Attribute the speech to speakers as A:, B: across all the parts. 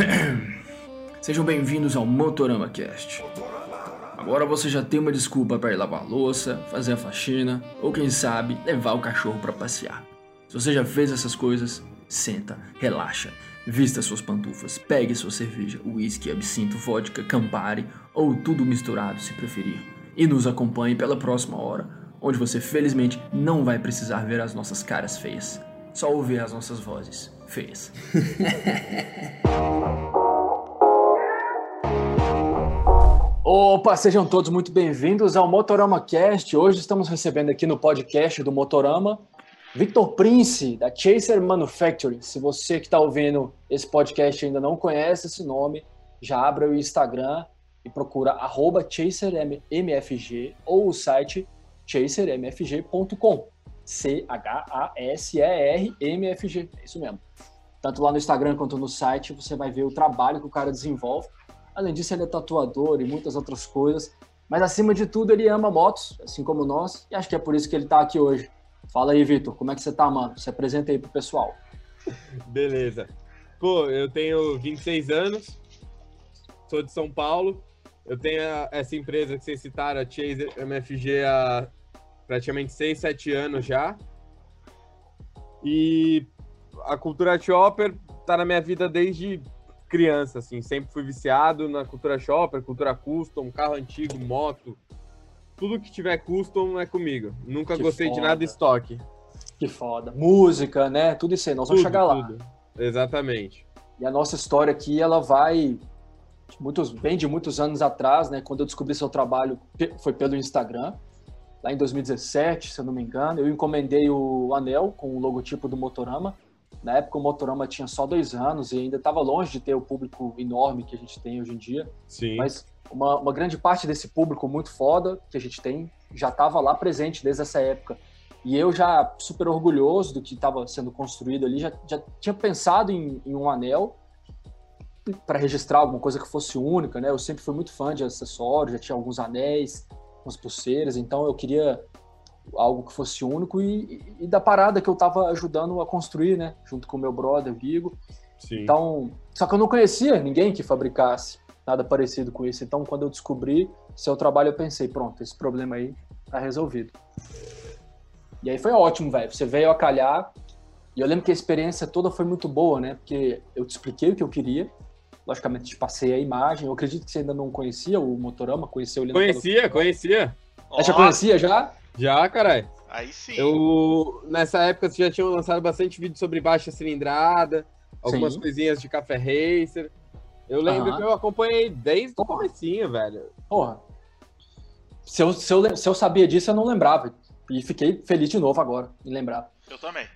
A: Sejam bem-vindos ao Motorama Cast. Agora você já tem uma desculpa para ir lavar louça, fazer a faxina ou quem sabe levar o cachorro para passear. Se você já fez essas coisas, senta, relaxa, vista suas pantufas, pegue sua cerveja, uísque, absinto, vodka, Campari ou tudo misturado se preferir e nos acompanhe pela próxima hora, onde você felizmente não vai precisar ver as nossas caras feias, só ouvir as nossas vozes feias. Opa, sejam todos muito bem-vindos ao Motorama Cast. Hoje estamos recebendo aqui no podcast do Motorama Victor Prince, da Chaser Manufacturing. Se você que está ouvindo esse podcast ainda não conhece esse nome, já abra o Instagram e procura chasermfg ou o site chasermfg.com. C-H-A-S-E-R-M-F-G. É isso mesmo. Tanto lá no Instagram quanto no site você vai ver o trabalho que o cara desenvolve. Além disso, ele é tatuador e muitas outras coisas. Mas acima de tudo, ele ama motos, assim como nós, e acho que é por isso que ele está aqui hoje. Fala aí, Vitor, como é que você tá, mano? Se apresenta aí pro pessoal.
B: Beleza. Pô, eu tenho 26 anos, sou de São Paulo, eu tenho essa empresa que vocês citaram, a Chaser MFG, há praticamente 6, 7 anos já. E a cultura shopper tá na minha vida desde criança, assim. Sempre fui viciado na cultura shopper, cultura custom, carro antigo, moto. Tudo que tiver custom é comigo. Nunca que gostei foda. de nada estoque.
A: Que foda. Música, né? Tudo isso aí. Nós vamos tudo, chegar lá. Tudo.
B: Exatamente.
A: E a nossa história aqui, ela vai muitos, bem de muitos anos atrás, né? Quando eu descobri seu trabalho, foi pelo Instagram, lá em 2017, se eu não me engano. Eu encomendei o anel com o logotipo do Motorama. Na época o Motorama tinha só dois anos e ainda estava longe de ter o público enorme que a gente tem hoje em dia.
B: Sim.
A: Mas uma, uma grande parte desse público muito foda que a gente tem já estava lá presente desde essa época. E eu já super orgulhoso do que estava sendo construído ali, já, já tinha pensado em, em um anel para registrar alguma coisa que fosse única, né? Eu sempre fui muito fã de acessórios, já tinha alguns anéis, umas pulseiras, então eu queria algo que fosse único e, e, da parada que eu estava ajudando a construir, né? Junto com o meu brother, Vigo. Sim. Então, só que eu não conhecia ninguém que fabricasse nada parecido com isso. Então, quando eu descobri seu trabalho, eu pensei, pronto, esse problema aí tá resolvido. E aí foi ótimo, velho. Você veio a calhar. E eu lembro que a experiência toda foi muito boa, né? Porque eu te expliquei o que eu queria logicamente te passei a imagem. Eu acredito que você ainda não conhecia o Motorama, conheceu ele
B: Conhecia, pelo... conhecia.
A: Oh. Já conhecia já?
B: Já, caralho.
C: Aí sim.
B: Eu, nessa época, você já tinha lançado bastante vídeo sobre baixa cilindrada, algumas sim. coisinhas de café racer. Eu lembro uhum. que eu acompanhei desde o comecinho, velho.
A: Porra. Se eu, se, eu, se eu sabia disso, eu não lembrava. E fiquei feliz de novo agora em lembrar.
C: Eu também.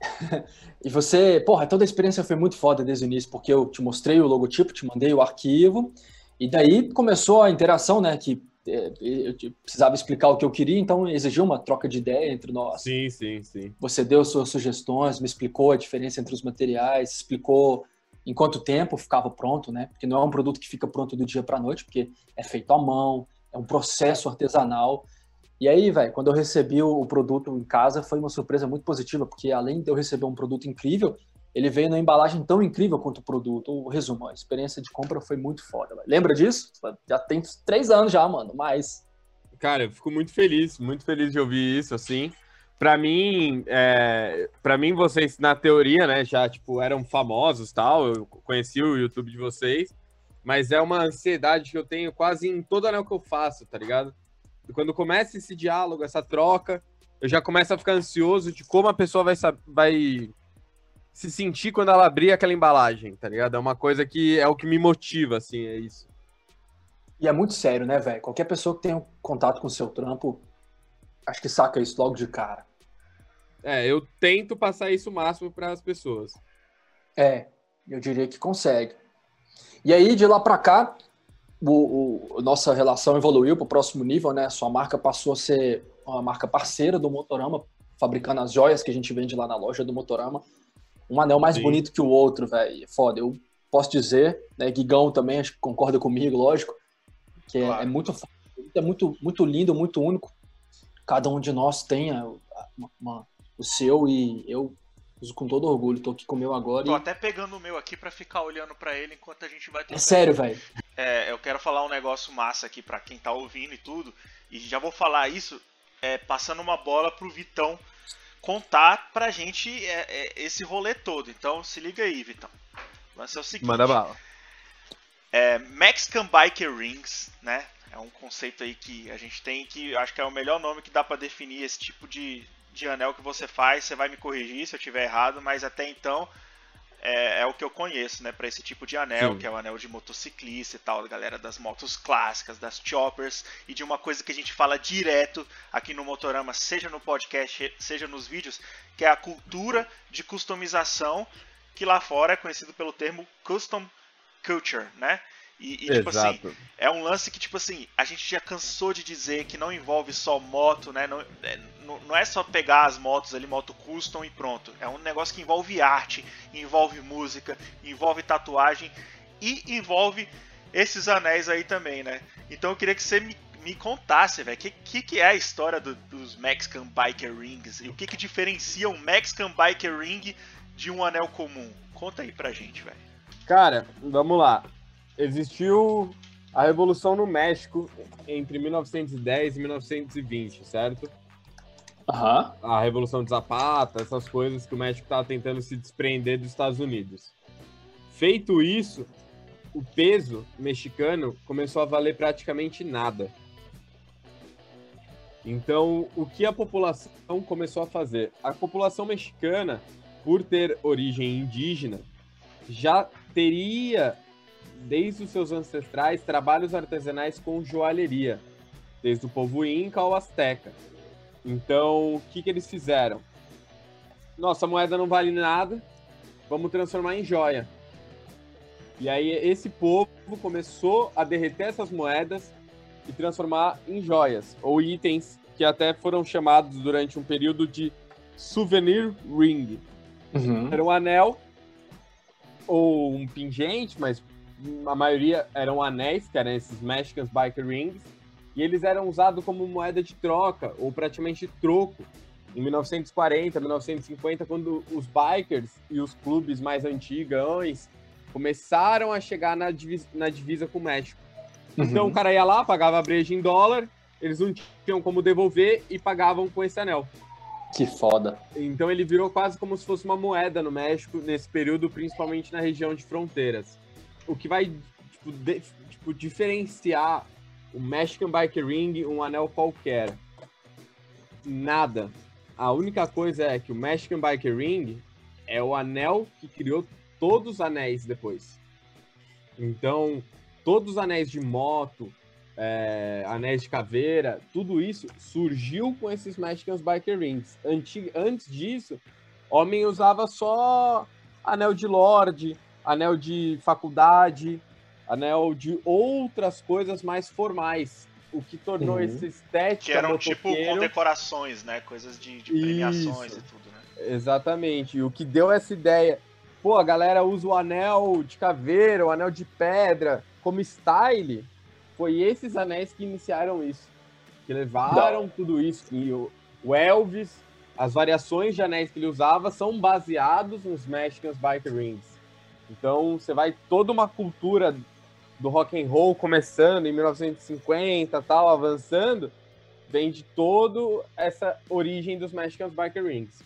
A: e você, porra, toda a experiência foi muito foda desde o início, porque eu te mostrei o logotipo, te mandei o arquivo, e daí começou a interação, né? Que é, eu precisava explicar o que eu queria, então exigiu uma troca de ideia entre nós.
B: Sim, sim, sim.
A: Você deu suas sugestões, me explicou a diferença entre os materiais, explicou em quanto tempo ficava pronto, né? Porque não é um produto que fica pronto do dia para a noite, porque é feito à mão, é um processo artesanal. E aí, velho, quando eu recebi o produto em casa, foi uma surpresa muito positiva, porque além de eu receber um produto incrível, ele veio na embalagem tão incrível quanto o produto. O resumo, a experiência de compra foi muito foda. Lembra disso? Já tem três anos já, mano, mais.
B: Cara, eu fico muito feliz, muito feliz de ouvir isso, assim. Para mim, é, mim vocês na teoria, né, já tipo eram famosos, tal. Eu conheci o YouTube de vocês, mas é uma ansiedade que eu tenho quase em todo anel que eu faço, tá ligado? Quando começa esse diálogo, essa troca, eu já começo a ficar ansioso de como a pessoa vai, vai se sentir quando ela abrir aquela embalagem, tá ligado? É uma coisa que é o que me motiva, assim, é isso.
A: E é muito sério, né, velho? Qualquer pessoa que tenha um contato com o seu trampo, acho que saca isso logo de cara.
B: É, eu tento passar isso o máximo para as pessoas.
A: É, eu diria que consegue. E aí, de lá para cá, o, o, nossa relação evoluiu para o próximo nível, né? Sua marca passou a ser uma marca parceira do Motorama, fabricando as joias que a gente vende lá na loja do Motorama. Um anel mais Sim. bonito que o outro, velho. Foda. Eu posso dizer, né? Guigão também, acho que concorda comigo, lógico, que é, claro. é, muito é muito muito lindo, muito único. Cada um de nós tem uma, uma, o seu e eu Uso com todo orgulho, tô aqui com o meu agora.
C: Tô
A: e...
C: até pegando o meu aqui para ficar olhando para ele enquanto a gente vai
A: É sério, velho.
C: É, eu quero falar um negócio massa aqui para quem tá ouvindo e tudo. E já vou falar isso é, passando uma bola pro Vitão contar pra gente é, é, esse rolê todo. Então se liga aí, Vitão. O lance é o seguinte.
B: Manda bala.
C: É, Mexican Biker Rings, né? É um conceito aí que a gente tem que acho que é o melhor nome que dá para definir esse tipo de, de anel que você faz. Você vai me corrigir se eu tiver errado, mas até então é, é o que eu conheço, né? Para esse tipo de anel,
B: Sim.
C: que é o anel de motociclista e tal, galera das motos clássicas, das choppers e de uma coisa que a gente fala direto aqui no Motorama, seja no podcast, seja nos vídeos, que é a cultura de customização, que lá fora é conhecido pelo termo custom culture, né? E, e, tipo assim,
B: Exato.
C: é um lance que, tipo assim, a gente já cansou de dizer que não envolve só moto, né? Não é, não- não é só pegar as motos ali, moto custom e pronto. É um negócio que envolve arte, envolve música, envolve tatuagem e envolve esses anéis aí também, né? Então eu queria que você me, me contasse, velho, o que, que, que é a história do- dos Mexican Biker Rings e o que, que diferencia um Mexican Biker Ring de um anel comum. Conta aí pra gente, velho.
B: Cara, vamos lá. Existiu a Revolução no México entre 1910 e 1920, certo?
A: Aham.
B: A Revolução de Zapata, essas coisas que o México estava tentando se desprender dos Estados Unidos. Feito isso, o peso mexicano começou a valer praticamente nada. Então, o que a população começou a fazer? A população mexicana, por ter origem indígena, já teria, desde os seus ancestrais, trabalhos artesanais com joalheria, desde o povo inca ao asteca. Então, o que, que eles fizeram? Nossa moeda não vale nada, vamos transformar em joia. E aí, esse povo começou a derreter essas moedas e transformar em joias, ou itens que até foram chamados durante um período de souvenir ring.
A: Uhum.
B: Era um anel ou um pingente, mas a maioria eram anéis, que eram esses Mexican Biker Rings, e eles eram usados como moeda de troca, ou praticamente troco, em 1940, 1950, quando os bikers e os clubes mais antigos começaram a chegar na divisa, na divisa com o México. Então
A: Uhum.
B: o cara ia lá, pagava a breja em dólar, eles não tinham como devolver e pagavam com esse anel.
A: Que foda.
B: Então ele virou quase como se fosse uma moeda no México nesse período, principalmente na região de fronteiras. O que vai tipo, de- tipo, diferenciar o Mexican Bike Ring um anel qualquer? Nada. A única coisa é que o Mexican Bike Ring é o anel que criou todos os anéis depois. Então, todos os anéis de moto, é, anéis de caveira, tudo isso surgiu com esses Mexican Biker Rings. Anti- antes disso, homem usava só anel de lorde, anel de faculdade, anel de outras coisas mais formais. O que tornou
A: Uhum.
B: esse estética
C: Que eram tipo condecorações, né? Coisas de, de premiações
B: Isso.
C: e tudo, né?
B: Exatamente. E o que deu essa ideia? Pô, a galera usa o anel de caveira, o anel de pedra como style. Foi esses anéis que iniciaram isso. Que levaram tudo isso. E o, Elvis, as variações de anéis que ele usava são baseados nos Mexican Biker Rings. Então você vai toda uma cultura do rock and roll começando em 1950, tal, avançando, vem de todo essa origem dos Mexican Biker Rings.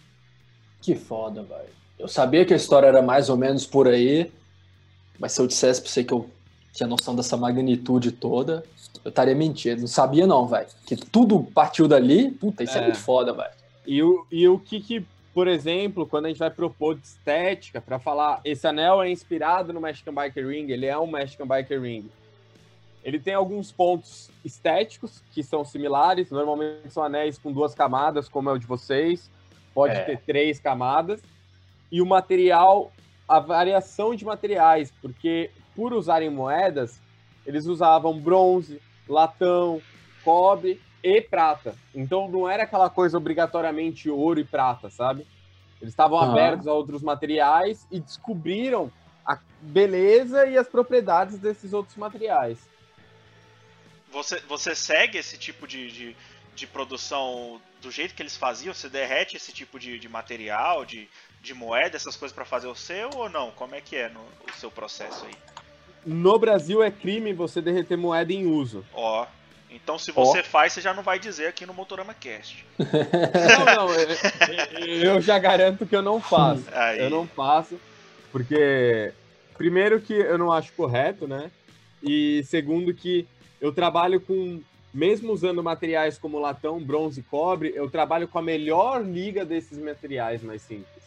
A: Que foda, velho. Eu sabia que a história era mais ou menos por aí, mas se eu dissesse pra você que eu tinha noção dessa magnitude toda, eu estaria mentindo. Não sabia não, velho. Que tudo partiu dali, puta, isso é,
B: É.
A: muito foda, velho.
B: E o, e o que, que, por exemplo, quando a gente vai propor de estética, para falar, esse anel é inspirado no Mexican Biker Ring, ele é um Mexican Biker Ring. Ele tem alguns pontos estéticos que são similares, normalmente são anéis com duas camadas, como é o de vocês, pode
A: É.
B: ter três camadas. E o material, a variação de materiais, porque por usarem moedas, eles usavam bronze, latão, cobre e prata. Então não era aquela coisa obrigatoriamente ouro e prata, sabe? Eles estavam abertos a outros materiais e descobriram a beleza e as propriedades desses outros materiais.
C: Você, você segue esse tipo de, de, de produção do jeito que eles faziam? Você derrete esse tipo de, de material, de, de moeda, essas coisas para fazer o seu ou não? Como é que é no, o seu processo aí?
B: No Brasil é crime você derreter moeda em uso.
C: Ó, então se você oh. faz, você já não vai dizer aqui no Motorama Cast.
B: não, não, eu, eu, já garanto que eu não faço. Aí. Eu não faço, porque primeiro que eu não acho correto, né? E segundo que eu trabalho com mesmo usando materiais como latão, bronze e cobre, eu trabalho com a melhor liga desses materiais mais simples.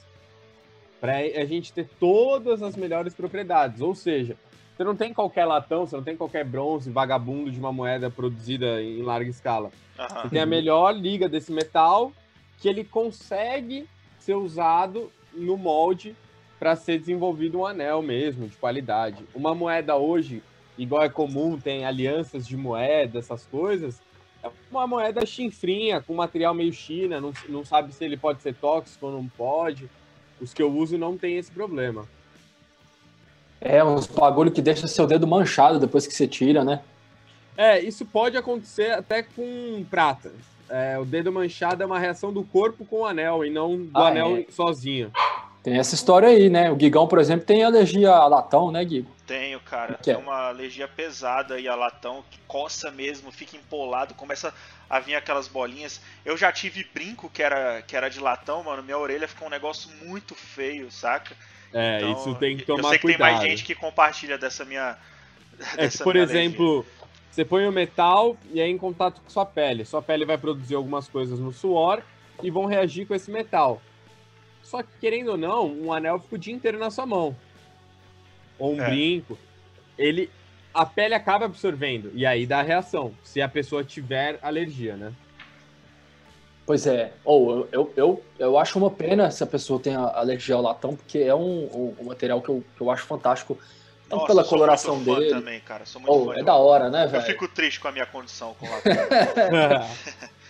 B: Para a gente ter todas as melhores propriedades. Ou seja, você não tem qualquer latão, você não tem qualquer bronze vagabundo de uma moeda produzida em larga escala. Uhum. Você tem a melhor liga desse metal que ele consegue ser usado no molde para ser desenvolvido um anel mesmo, de qualidade. Uma moeda hoje igual é comum, tem alianças de moeda, essas coisas, é uma moeda chinfrinha, com material meio China, não, não sabe se ele pode ser tóxico ou não pode. Os que eu uso não tem esse problema.
A: É, uns bagulho que deixa seu dedo manchado depois que você tira, né?
B: É, isso pode acontecer até com prata. É, o dedo manchado é uma reação do corpo com o anel e não do ah, anel é. sozinho.
A: Tem essa história aí, né? O Gigão, por exemplo, tem alergia a latão, né, Gigo?
C: Tenho, cara. Tem é? uma alergia pesada e a latão que coça mesmo, fica empolado, começa a vir aquelas bolinhas. Eu já tive brinco que era, que era de latão, mano. Minha orelha ficou um negócio muito feio, saca?
B: É, então, isso tem que tomar cuidado.
C: Eu sei
B: que
C: cuidado. tem mais gente que compartilha dessa minha.
B: É que, por exemplo, alergia. você põe o metal e é em contato com sua pele. Sua pele vai produzir algumas coisas no suor e vão reagir com esse metal. Só que, querendo ou não, um anel fica o dia inteiro na sua mão. Ou um é. brinco. Ele. A pele acaba absorvendo. E aí dá a reação. Se a pessoa tiver alergia, né?
A: Pois é. Ou oh, eu, eu, eu acho uma pena se a pessoa tem alergia ao latão, porque é um, um, um material que eu, que eu acho fantástico. Tanto Nossa, pela coloração dele.
C: Também, cara. Sou muito
A: oh, é da hora, né, velho?
C: Eu fico triste com a minha condição com o latão.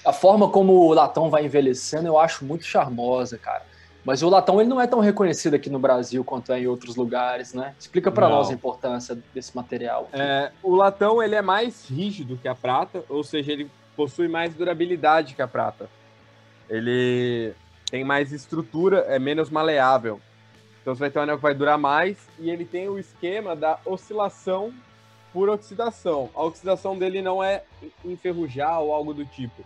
A: a forma como o latão vai envelhecendo eu acho muito charmosa, cara. Mas o latão ele não é tão reconhecido aqui no Brasil quanto é em outros lugares, né? Explica para nós a importância desse material.
B: É, o latão ele é mais rígido que a prata, ou seja, ele possui mais durabilidade que a prata. Ele tem mais estrutura, é menos maleável. Então você vai ter um anel que vai durar mais e ele tem o esquema da oscilação por oxidação. A oxidação dele não é enferrujar ou algo do tipo.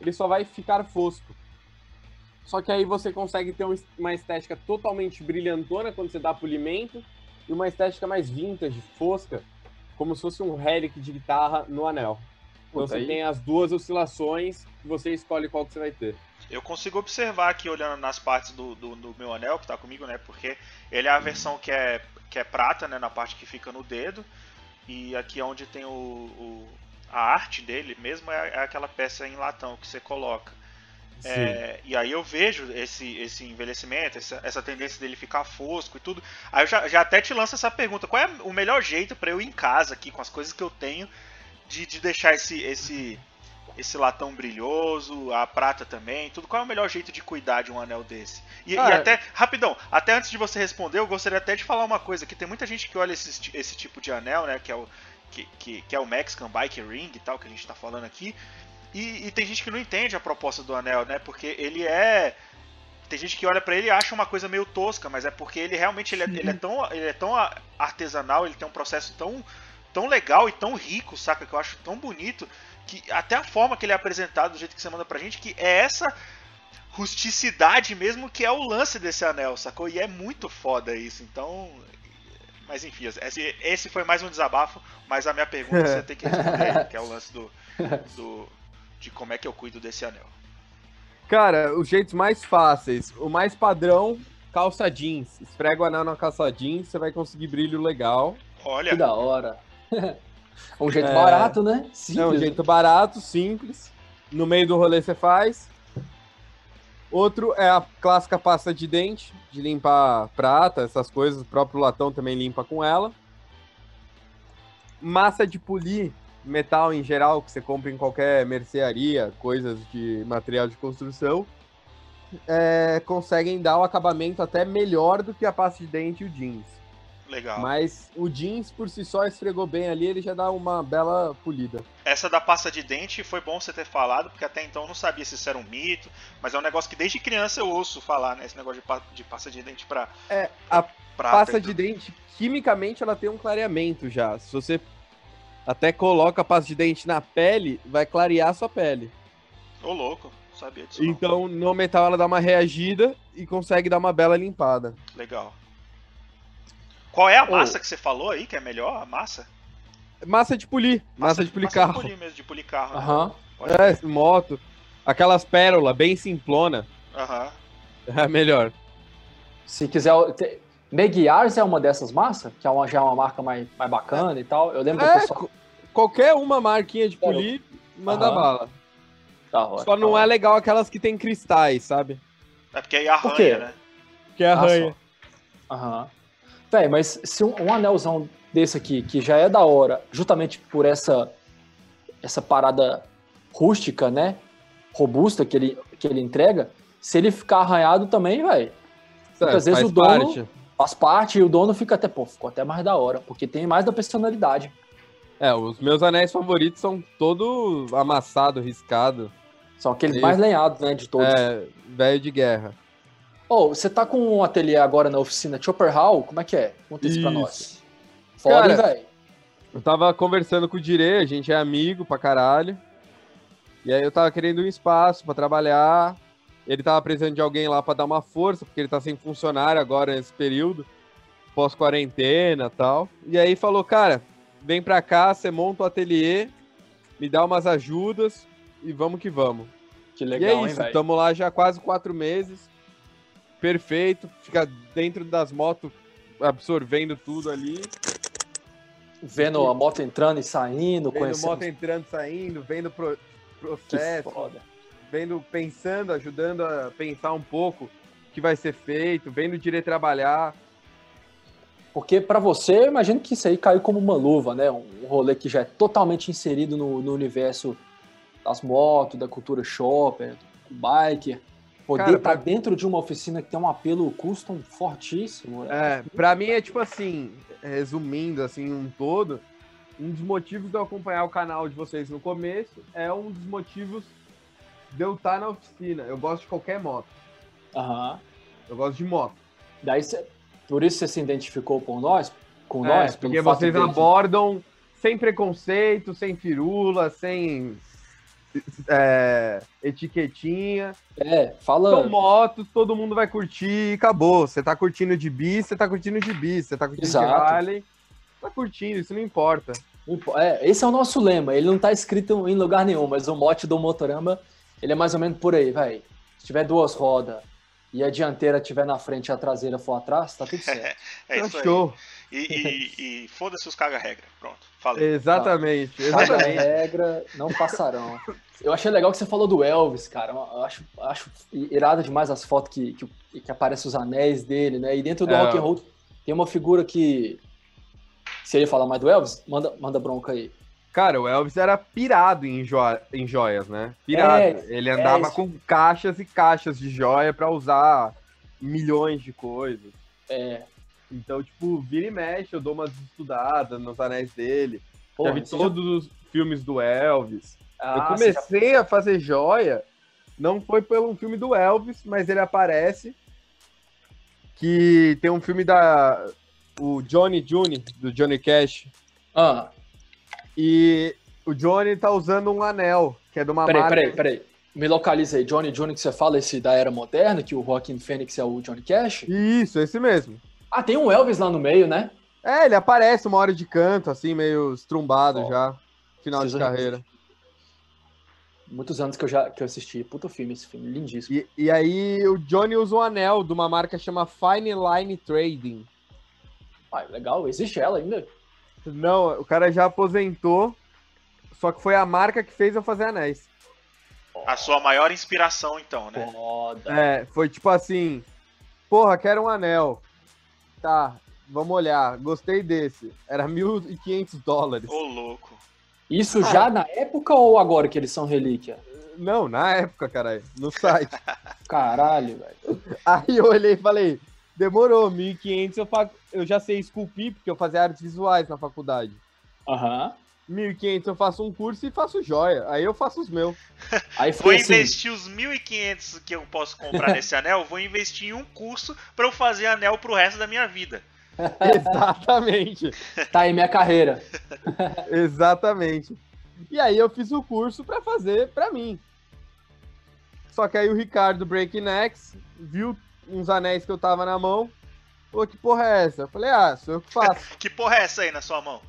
B: Ele só vai ficar fosco. Só que aí você consegue ter uma estética totalmente brilhantona quando você dá polimento e uma estética mais vintage, fosca, como se fosse um relic de guitarra no anel. Então Puta você aí. tem as duas oscilações você escolhe qual que você vai ter.
C: Eu consigo observar aqui, olhando nas partes do, do, do meu anel, que está comigo, né? Porque ele é a versão que é, que é prata, né? Na parte que fica no dedo. E aqui é onde tem o, o a arte dele mesmo é, é aquela peça em latão que você coloca. É, e aí eu vejo esse, esse envelhecimento, essa, essa tendência dele ficar fosco e tudo. Aí eu já, já até te lanço essa pergunta: qual é o melhor jeito para eu ir em casa aqui com as coisas que eu tenho de, de deixar esse, esse, esse latão brilhoso, a prata também, tudo? Qual é o melhor jeito de cuidar de um anel desse? E, ah, e até, rapidão, até antes de você responder, eu gostaria até de falar uma coisa: que tem muita gente que olha esse, esse tipo de anel, né? Que é o, que, que, que é o Mexican Bike Ring e tal, que a gente está falando aqui. E, e, tem gente que não entende a proposta do anel, né? Porque ele é. Tem gente que olha para ele e acha uma coisa meio tosca, mas é porque ele realmente ele é, ele é, tão, ele é tão artesanal, ele tem um processo tão, tão legal e tão rico, saca? Que eu acho tão bonito que até a forma que ele é apresentado, do jeito que você manda pra gente, que é essa rusticidade mesmo que é o lance desse anel, sacou? E é muito foda isso. Então, mas enfim, esse, esse foi mais um desabafo, mas a minha pergunta você tem que responder, que é o lance do, do de como é que eu cuido desse anel?
B: Cara, os jeitos mais fáceis. O mais padrão, calça jeans. Esfrega o anel na calça jeans, você vai conseguir brilho legal.
C: Olha.
A: Que da hora. um jeito é... barato, né?
B: Simples. É um jeito barato, simples. No meio do rolê você faz. Outro é a clássica pasta de dente, de limpar prata, essas coisas. O próprio latão também limpa com ela. Massa de polir metal em geral que você compra em qualquer mercearia, coisas de material de construção, é, conseguem dar o acabamento até melhor do que a pasta de dente e o jeans.
C: Legal.
B: Mas o jeans por si só esfregou bem ali, ele já dá uma bela polida.
C: Essa da pasta de dente foi bom você ter falado, porque até então eu não sabia se isso era um mito, mas é um negócio que desde criança eu ouço falar, né? Esse negócio de, de pasta de dente pra.
B: É, a
C: pra
B: pasta de dente, quimicamente, ela tem um clareamento já. Se você até coloca a pasta de dente na pele, vai clarear a sua pele.
C: Ô, louco, não sabia disso. não.
B: Então, no metal, ela dá uma reagida e consegue dar uma bela limpada.
C: Legal. Qual é a massa que você falou aí, que é melhor? A massa?
B: Massa de polir, massa, de polir
C: massa
B: carro.
C: de polir mesmo, de polir carro. né?
A: Aham.
C: Pode-
B: É, moto. Aquelas pérolas bem simplona.
C: Aham.
B: É melhor.
A: Se quiser. te- Meguiars é uma dessas massas, que é uma, já é uma marca mais, mais bacana e tal. Eu lembro que
B: É,
A: pessoal.
B: co- qualquer uma marquinha de polir, manda bala.
A: Hora,
B: Só não
A: da
B: é legal aquelas que tem cristais, sabe?
C: É porque aí
A: Por quê?
C: arranha, né?
B: Que arranha.
A: Ah. Aham. Véi, mas se um, um anelzão desse aqui, que já é da hora, justamente por essa essa parada rústica, né? Robusta que ele, que ele entrega, se ele ficar arranhado também, velho, às vezes
B: faz
A: o dono-
B: parte.
A: faz parte e o dono fica até, pô, ficou até mais da hora, porque tem mais da personalidade.
B: É, os meus anéis favoritos são todo amassado, riscado.
A: São aqueles
B: Isso.
A: mais lenhados, né, de todos.
B: É, velho de guerra.
A: Ô, você tá com um ateliê agora na oficina Chopper Hall? Como é que é? Conta isso pra
B: Isso.
A: nós. Foda, hein,
B: Cara,
A: velho?
B: Eu tava conversando com o Dire, a gente é amigo pra caralho. E aí eu tava querendo um espaço pra trabalhar. Ele tava precisando de alguém lá pra dar uma força, porque ele tá sem funcionário agora nesse período, pós-quarentena e tal. E aí falou, cara, vem pra cá, você monta o ateliê, me dá umas ajudas e vamos que vamos.
A: Que
B: e
A: legal,
B: é
A: hein,
B: isso,
A: velho?
B: estamos lá já há quase quatro meses. Perfeito, fica dentro das motos absorvendo tudo ali.
A: Vendo a moto entrando e saindo,
B: Vendo
A: conhecendo.
B: moto entrando, saindo, vendo pro- processo, vendo, pensando, ajudando a pensar um pouco o que vai ser feito, vendo o direito trabalhar.
A: Porque pra você, eu imagino que isso aí caiu como uma luva, né? Um um rolê que já é totalmente inserido no, no universo das motos, da cultura shopper, do biker. Poder estar
B: pra-
A: dentro de uma oficina que tem um apelo custom fortíssimo.
B: É, pra mim é tipo assim, resumindo assim um todo, um dos motivos de eu acompanhar o canal de vocês no começo é um dos motivos de eu estar na oficina. Eu gosto de qualquer moto.
A: Aham.
B: Eu gosto de moto.
A: Daí cê- por isso você se identificou por nós, com
B: É,
A: nós,
B: porque vocês abordam sem preconceito, sem firula, sem é, etiquetinha.
A: É, fala.
B: São motos, todo mundo vai curtir e acabou. Você tá curtindo de bis, você tá curtindo de bis. Você tá curtindo
A: Exato.
B: de Harley, tá curtindo, isso não importa.
A: É, esse é o nosso lema. Ele não tá escrito em lugar nenhum, mas o mote do Motorama, ele é mais ou menos por aí, vai. Se tiver duas rodas e a dianteira tiver na frente e a traseira for atrás, tá tudo certo.
C: É
B: Tá
C: isso aí.
B: show.
C: E, e- e foda-se os caga-regra. Pronto, falei.
B: Exatamente,
A: Cada
B: exatamente.
A: regra não passarão. Eu achei legal que você falou do Elvis, cara. Eu acho, acho irado demais as fotos que, que, que aparecem os anéis dele, né? E dentro do
B: É.
A: rock and roll tem uma figura que. Se ele falar mais do Elvis, manda, manda bronca aí.
B: Cara, o Elvis era pirado em, jo- em joias, né? Pirado.
A: É,
B: Ele andava
A: isso.
B: com caixas e caixas de joia pra usar milhões de coisas.
A: É.
B: Então, tipo, vira e mexe, eu dou umas estudadas nos anéis dele.
A: Pô,
B: já vi todos os filmes do Elvis.
A: Ah,
B: eu
A: você já-
B: comecei a fazer joia, não foi pelo filme do Elvis, mas ele aparece. Que tem um filme da. O Johnny June, do Johnny Cash.
A: Ah,
B: E o Johnny tá usando um anel, que é de uma
A: peraí,
B: marca.
A: peraí, peraí. Me localiza aí. Johnny Jr. que você fala, esse da era moderna, que o Joaquin Phoenix é o Johnny Cash.
B: Isso, esse mesmo.
A: Ah, tem um Elvis lá no meio, né?
B: É, ele aparece uma hora de canto, assim, meio estrumbado
A: Ó,
B: já. Final de carreira.
A: Muitos anos que eu já que eu assisti. Puta filme esse filme, lindíssimo.
B: E, e aí o Johnny usa um anel de uma marca que chama Fine Line Trading.
A: Ah, legal, existe ela ainda?
B: Não, o cara já aposentou, só que foi a marca que fez eu fazer anéis.
C: A sua maior inspiração, então, né?
A: Foda.
B: É, foi tipo assim, porra, quero um anel. Tá, vamos olhar, gostei desse. Era 1.500 dólares.
C: Ô, louco.
A: Isso já na época ou agora que eles são relíquia?
B: Não, na época, caralho, no site.
A: Caralho, velho.
B: Aí eu olhei e falei, Demorou, 1.500 eu, fa... eu já sei esculpir, porque eu fazia artes visuais na faculdade.
A: Aham.
B: 1.500 eu faço um curso e faço joia. Aí eu faço os meus.
A: Aí
C: Vou
A: assim,
C: investir os 1.500 que eu posso comprar nesse anel, vou investir em um curso pra eu fazer anel pro resto da minha vida.
B: Exatamente.
A: tá aí minha carreira.
B: Exatamente. E aí eu fiz o curso pra fazer pra mim. Só que aí o Ricardo Breaknecks viu uns anéis que eu tava na mão. Falou, que porra é essa? Eu falei, ah, sou eu que faço.
C: Que porra é essa aí na sua mão?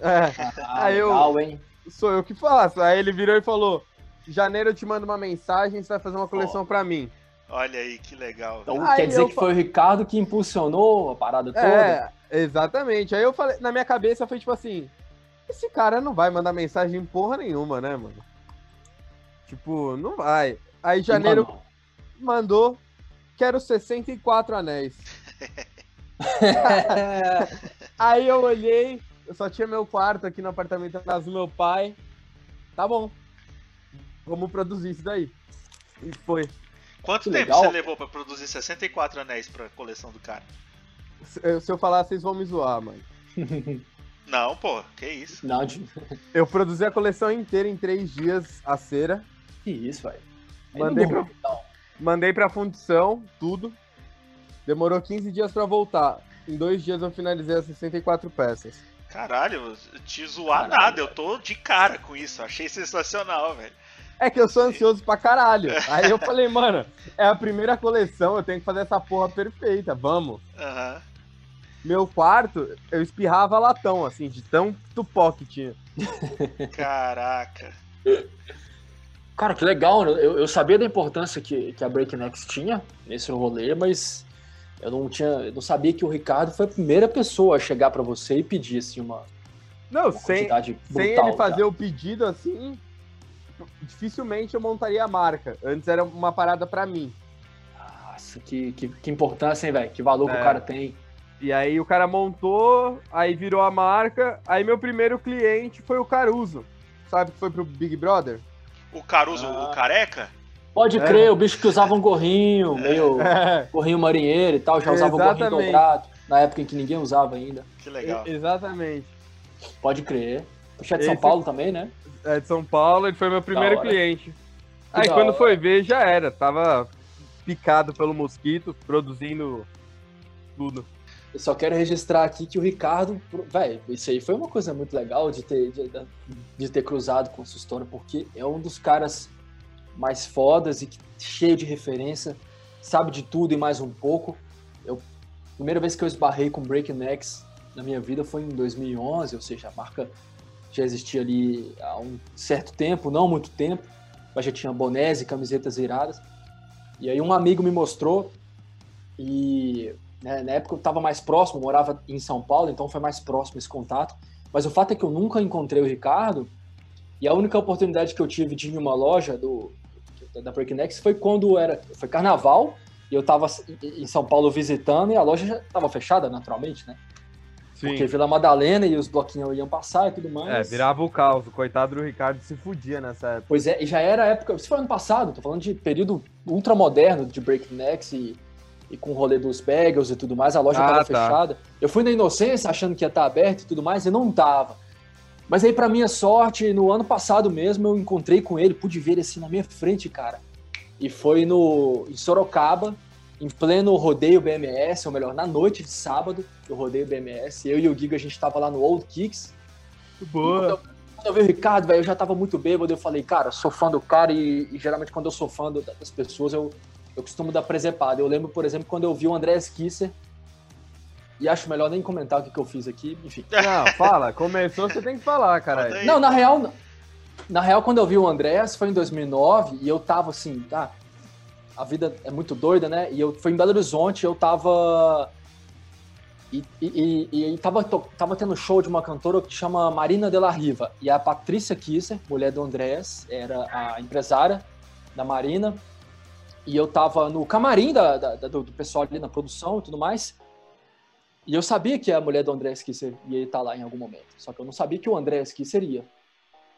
B: É,
A: Ah,
B: Aí eu-
A: legal, hein?
B: sou eu que faço. Aí ele virou e falou: janeiro eu te mando uma mensagem, você vai fazer uma coleção pra mim.
C: Olha aí, que legal.
A: Então
B: Aí
A: quer dizer
B: eu
A: que
B: fa-
A: foi o Ricardo que impulsionou a parada toda?
B: É, exatamente. Aí eu falei, na minha cabeça foi tipo assim: esse cara não vai mandar mensagem porra nenhuma, né, mano? Tipo, não vai. Aí janeiro
A: mano,
B: mandou, quero 64 anéis. Aí eu olhei, eu só tinha meu quarto aqui no apartamento da casa do meu pai. Tá bom. Vamos produzir isso daí. E foi.
C: Quanto
A: que
C: tempo
A: legal.
C: você levou pra produzir 64 anéis pra coleção do cara?
B: Se eu- se eu falar, vocês vão me zoar, mano.
C: Não, pô, que isso.
A: Não, de...
B: Eu produzi a coleção inteira em três dias, a cera.
A: que isso, velho. Aí
B: Mandei pra, mandei pra fundição, tudo. Demorou 15 dias pra voltar. Em dois dias eu finalizei as 64 peças.
C: Caralho, te zoar
A: Caralho,
C: nada, eu tô de cara com isso. Achei sensacional, velho.
B: É que eu sou ansioso pra caralho. Aí eu falei, mano, é a primeira coleção, eu tenho que fazer essa porra perfeita, vamos.
C: Aham.
B: Meu quarto, eu espirrava latão, assim, de tão tupó que tinha.
C: Caraca.
A: Cara, que legal. Eu, eu sabia da importância que, que a Breaknex tinha nesse rolê, mas eu não tinha, eu não sabia que o Ricardo foi a primeira pessoa a chegar pra você e pedir assim uma,
B: Não,
A: uma
B: sem,
A: quantidade
B: sem
A: brutal.
B: ele fazer
A: já.
B: o pedido assim, dificilmente eu montaria a marca. Antes era uma parada pra mim.
A: Nossa, que, que, que importância, hein, velho? Que valor que
B: É.
A: o cara tem.
B: E aí o cara montou, aí virou a marca. Aí meu primeiro cliente foi o Caruso. Sabe que foi pro Big Brother?
C: O Caruso,
A: Ah.
C: o careca?
A: Pode
B: É.
A: crer, o bicho que usava um gorrinho, meio
B: É,
A: gorrinho marinheiro e tal, já usava o gorrinho
B: Exatamente.
A: dobrado, na época em que ninguém usava ainda.
C: Que legal.
B: exatamente.
A: Pode crer. Puxa de São
B: Esse-
A: Paulo também, né?
B: É de São Paulo, ele foi meu primeiro cliente. Aí
A: da
B: quando
A: hora.
B: foi ver, já era. Tava picado pelo mosquito, produzindo tudo.
A: Eu só quero registrar aqui que o Ricardo, velho, isso aí foi uma coisa muito legal de ter, de, de ter cruzado com o Sustona, porque é um dos caras mais fodas e cheio de referência, sabe de tudo e mais um pouco. Eu, a primeira vez que eu esbarrei com Breaknecks na minha vida foi em 2011, ou seja, a marca já existia ali há um certo tempo, não muito tempo, mas já tinha bonés e camisetas iradas. E aí um amigo me mostrou e né, na época eu estava mais próximo, morava em São Paulo, então foi mais próximo esse contato. Mas o fato é que eu nunca encontrei o Ricardo e a única oportunidade que eu tive de ir em uma loja do, da Breaknex foi quando era foi carnaval e eu estava em São Paulo visitando e a loja já estava fechada naturalmente, né? Porque Vila Madalena e os bloquinhos iam passar e tudo mais.
B: É, virava o caos. O coitado do Ricardo se fudia nessa época.
A: Pois é, e já era época. Isso foi ano passado, tô falando de período ultramoderno de breaknecks e, e com o rolê dos bagels e tudo mais, a loja
B: Ah,
A: tava
B: tá.
A: fechada. Eu fui na inocência achando que ia estar aberto e tudo mais, e não tava. Mas aí, pra minha sorte, no ano passado mesmo, eu encontrei com ele, pude ver ele assim na minha frente, cara. E foi no, em Sorocaba, em pleno rodeio BMS, ou melhor, na noite de sábado, do rodeio BMS. Eu e o Giga, a gente tava lá no Old Kicks.
B: Boa.
A: Quando eu vi o Ricardo, velho, eu já tava muito bêbado. Eu falei, cara, sou fã do cara e, e geralmente quando eu sou fã do- das pessoas, eu, eu costumo dar presepada. Eu lembro, por exemplo, quando eu vi o André Kisser e acho melhor nem comentar o que, que eu fiz aqui, enfim.
B: Não, fala. Começou, você tem que falar,
C: aí.
A: Não, na real, na real, quando eu vi o Andrés, foi em 2009 e eu tava assim, tá, a vida é muito doida, né? E eu fui em Belo Horizonte, eu tava e, e, e, e tava, to- tava tendo show de uma cantora que chama Marina de la Riva e a Patrícia Kisser, mulher do Andrés, era a empresária da Marina e eu tava no camarim da, da- da- do pessoal ali na produção e tudo mais. E eu sabia que a mulher do André Kisser ia estar lá em algum momento. Só que eu não sabia que o André Kisser ia.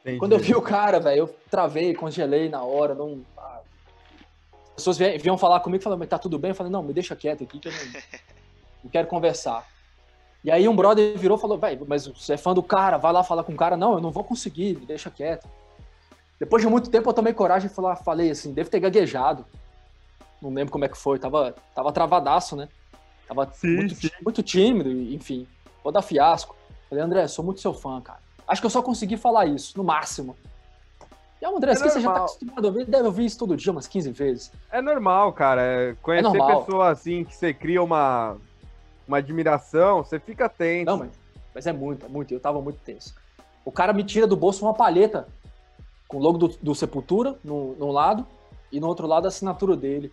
B: Entendi.
A: Quando eu vi o cara, velho, eu travei, congelei na hora, não. ah. As pessoas vi- vinham falar comigo e falavam, mas tá tudo bem? Eu falei, não, me deixa quieto aqui que eu não, não quero conversar. E aí um brother virou e falou, velho, mas você é fã do cara, vai lá falar com o cara. Não, eu não vou conseguir, me deixa quieto. Depois de muito tempo eu tomei coragem e falei assim, deve ter gaguejado. Não lembro como é que foi, tava, tava travadaço, né? Tava sim, muito, sim. muito tímido, enfim. Vou dar fiasco. Falei, André, sou muito seu fã, cara. Acho que eu só consegui falar isso, no máximo. E o André, é você já tá acostumado a ouvir, deve ouvir isso todo dia umas 15 vezes.
B: É normal, cara. É conhecer é normal. pessoa assim que você cria uma, uma admiração, você fica tenso.
A: Não, mas, mas é muito, é muito. Eu tava muito tenso. O cara me tira do bolso uma palheta com o logo do, do Sepultura no, num lado e no outro lado a assinatura dele.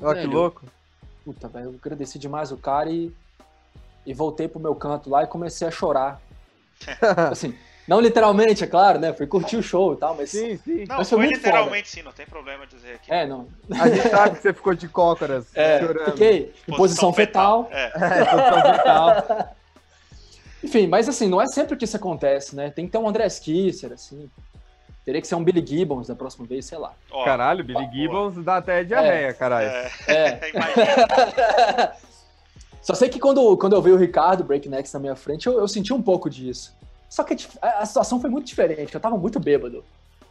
B: Olha que louco.
A: Puta, velho, eu agradeci demais o cara e, e voltei pro meu canto lá e comecei a chorar. assim, não literalmente, é claro, né? Fui curtir o show e tal, mas.
C: Sim, sim. Não, mas foi, foi literalmente foda. sim, não tem problema dizer aqui.
A: É, não.
B: A gente sabe que você ficou de cócoras.
A: É, chorando. fiquei em posição, fetal. fetal. É. é, posição fetal. Enfim, mas assim, não é sempre que isso acontece, né? Tem que ter um André Kisser, assim. Teria que ser um Billy Gibbons da próxima vez, sei lá.
B: Oh, caralho, Billy Gibbons dá até diarreia, é, caralho. É.
A: é. Só sei que quando, quando eu vi o Ricardo Breaknecks na minha frente, eu, eu senti um pouco disso. Só que a, a situação foi muito diferente, eu tava muito bêbado.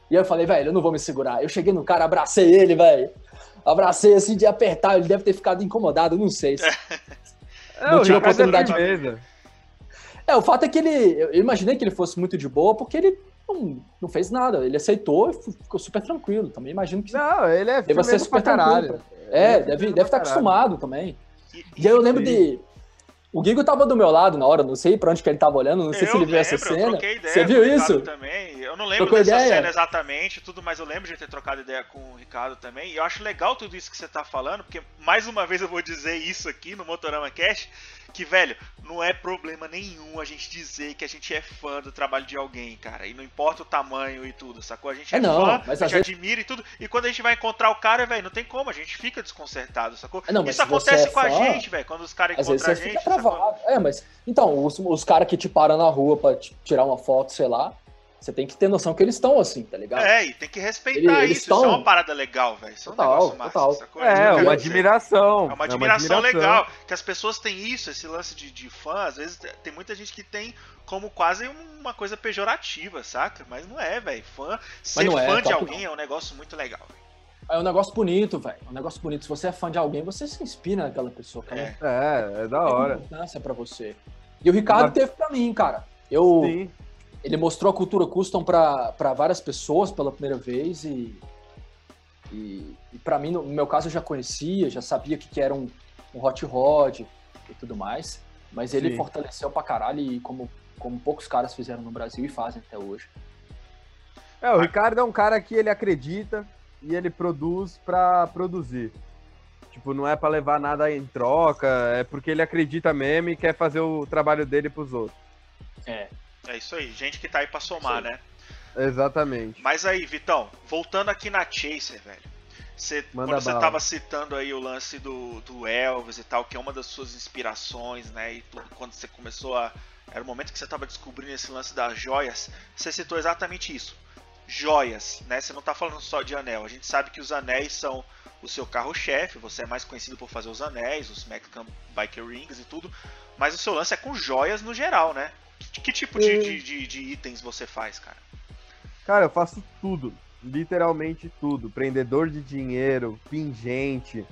A: E aí eu falei, velho, eu não vou me segurar. Eu cheguei no cara, abracei ele, velho. Abracei assim de apertar, ele deve ter ficado incomodado, não sei. Se...
B: não, não tive a oportunidade. É,
A: é, o fato é que ele. Eu imaginei que ele fosse muito de boa, porque ele não, não fez nada. Ele aceitou e ficou super tranquilo. Também imagino que.
B: Não, ele é
A: deve ser super caralho. É, é deve, deve estar tá acostumado também. E, e aí eu lembro de. O Guigo tava do meu lado na hora, não sei pra onde que ele tava olhando, não sei eu se ele viu essa cena. Você viu isso?
C: Também. Eu não lembro Trocou dessa ideia? cena exatamente, tudo, mas eu lembro de ter trocado ideia com o Ricardo também. E eu acho legal tudo isso que você tá falando, porque mais uma vez eu vou dizer isso aqui no Motorama Cash, que, velho, não é problema nenhum a gente dizer que a gente é fã do trabalho de alguém, cara. E não importa o tamanho e tudo, sacou? A gente é, é não, fã, a gente vezes... admira e tudo. E quando a gente vai encontrar o cara, velho, não tem como, a gente fica desconcertado, sacou? É, não, Isso acontece é com fã, a gente, velho, quando os caras encontram a gente. Travado.
A: É, mas. Então, os, os caras que te param na rua pra tirar uma foto, sei lá. Você tem que ter noção que eles estão assim, tá ligado?
C: É, e tem que respeitar eles, isso. Tão... Isso é uma parada legal, velho. Isso
A: total, é um negócio total. massa.
B: É, é uma admiração.
C: É uma admiração, é uma admiração legal. Que as pessoas têm isso, esse lance de, de fã. Às vezes tem muita gente que tem como quase uma coisa pejorativa, saca? Mas não é, velho. Fã, ser é, fã de alguém não. é um negócio muito legal, véio.
A: É um negócio bonito, velho. É um negócio bonito. Se você é fã de alguém, você se inspira naquela pessoa, cara.
B: É, é, é da hora.
A: Tem importância pra você. E o Ricardo Mas... teve pra mim, cara. Eu. Sim ele mostrou a cultura custom para várias pessoas pela primeira vez e, e, e para mim, no meu caso, eu já conhecia, já sabia que, que era um, um hot rod e tudo mais, mas ele Sim. fortaleceu pra caralho e como, como poucos caras fizeram no Brasil e fazem até hoje.
B: É, o Ricardo é um cara que ele acredita e ele produz para produzir. Tipo, não é para levar nada em troca, é porque ele acredita mesmo e quer fazer o trabalho dele pros outros.
C: É, é isso aí, gente que tá aí pra somar, né?
B: Exatamente.
C: Mas aí, Vitão, voltando aqui na Chaser, velho. Você, quando você tava citando aí o lance do, do Elvis e tal, que é uma das suas inspirações, né? E tudo, quando você começou a. Era o momento que você tava descobrindo esse lance das joias, você citou exatamente isso. Joias, né? Você não tá falando só de anel. A gente sabe que os anéis são o seu carro-chefe, você é mais conhecido por fazer os anéis, os Mexican Biker Rings e tudo, mas o seu lance é com joias no geral, né? Que tipo de, de, de, de itens você faz, cara?
B: Cara, eu faço tudo. Literalmente tudo. Prendedor de dinheiro, pingente,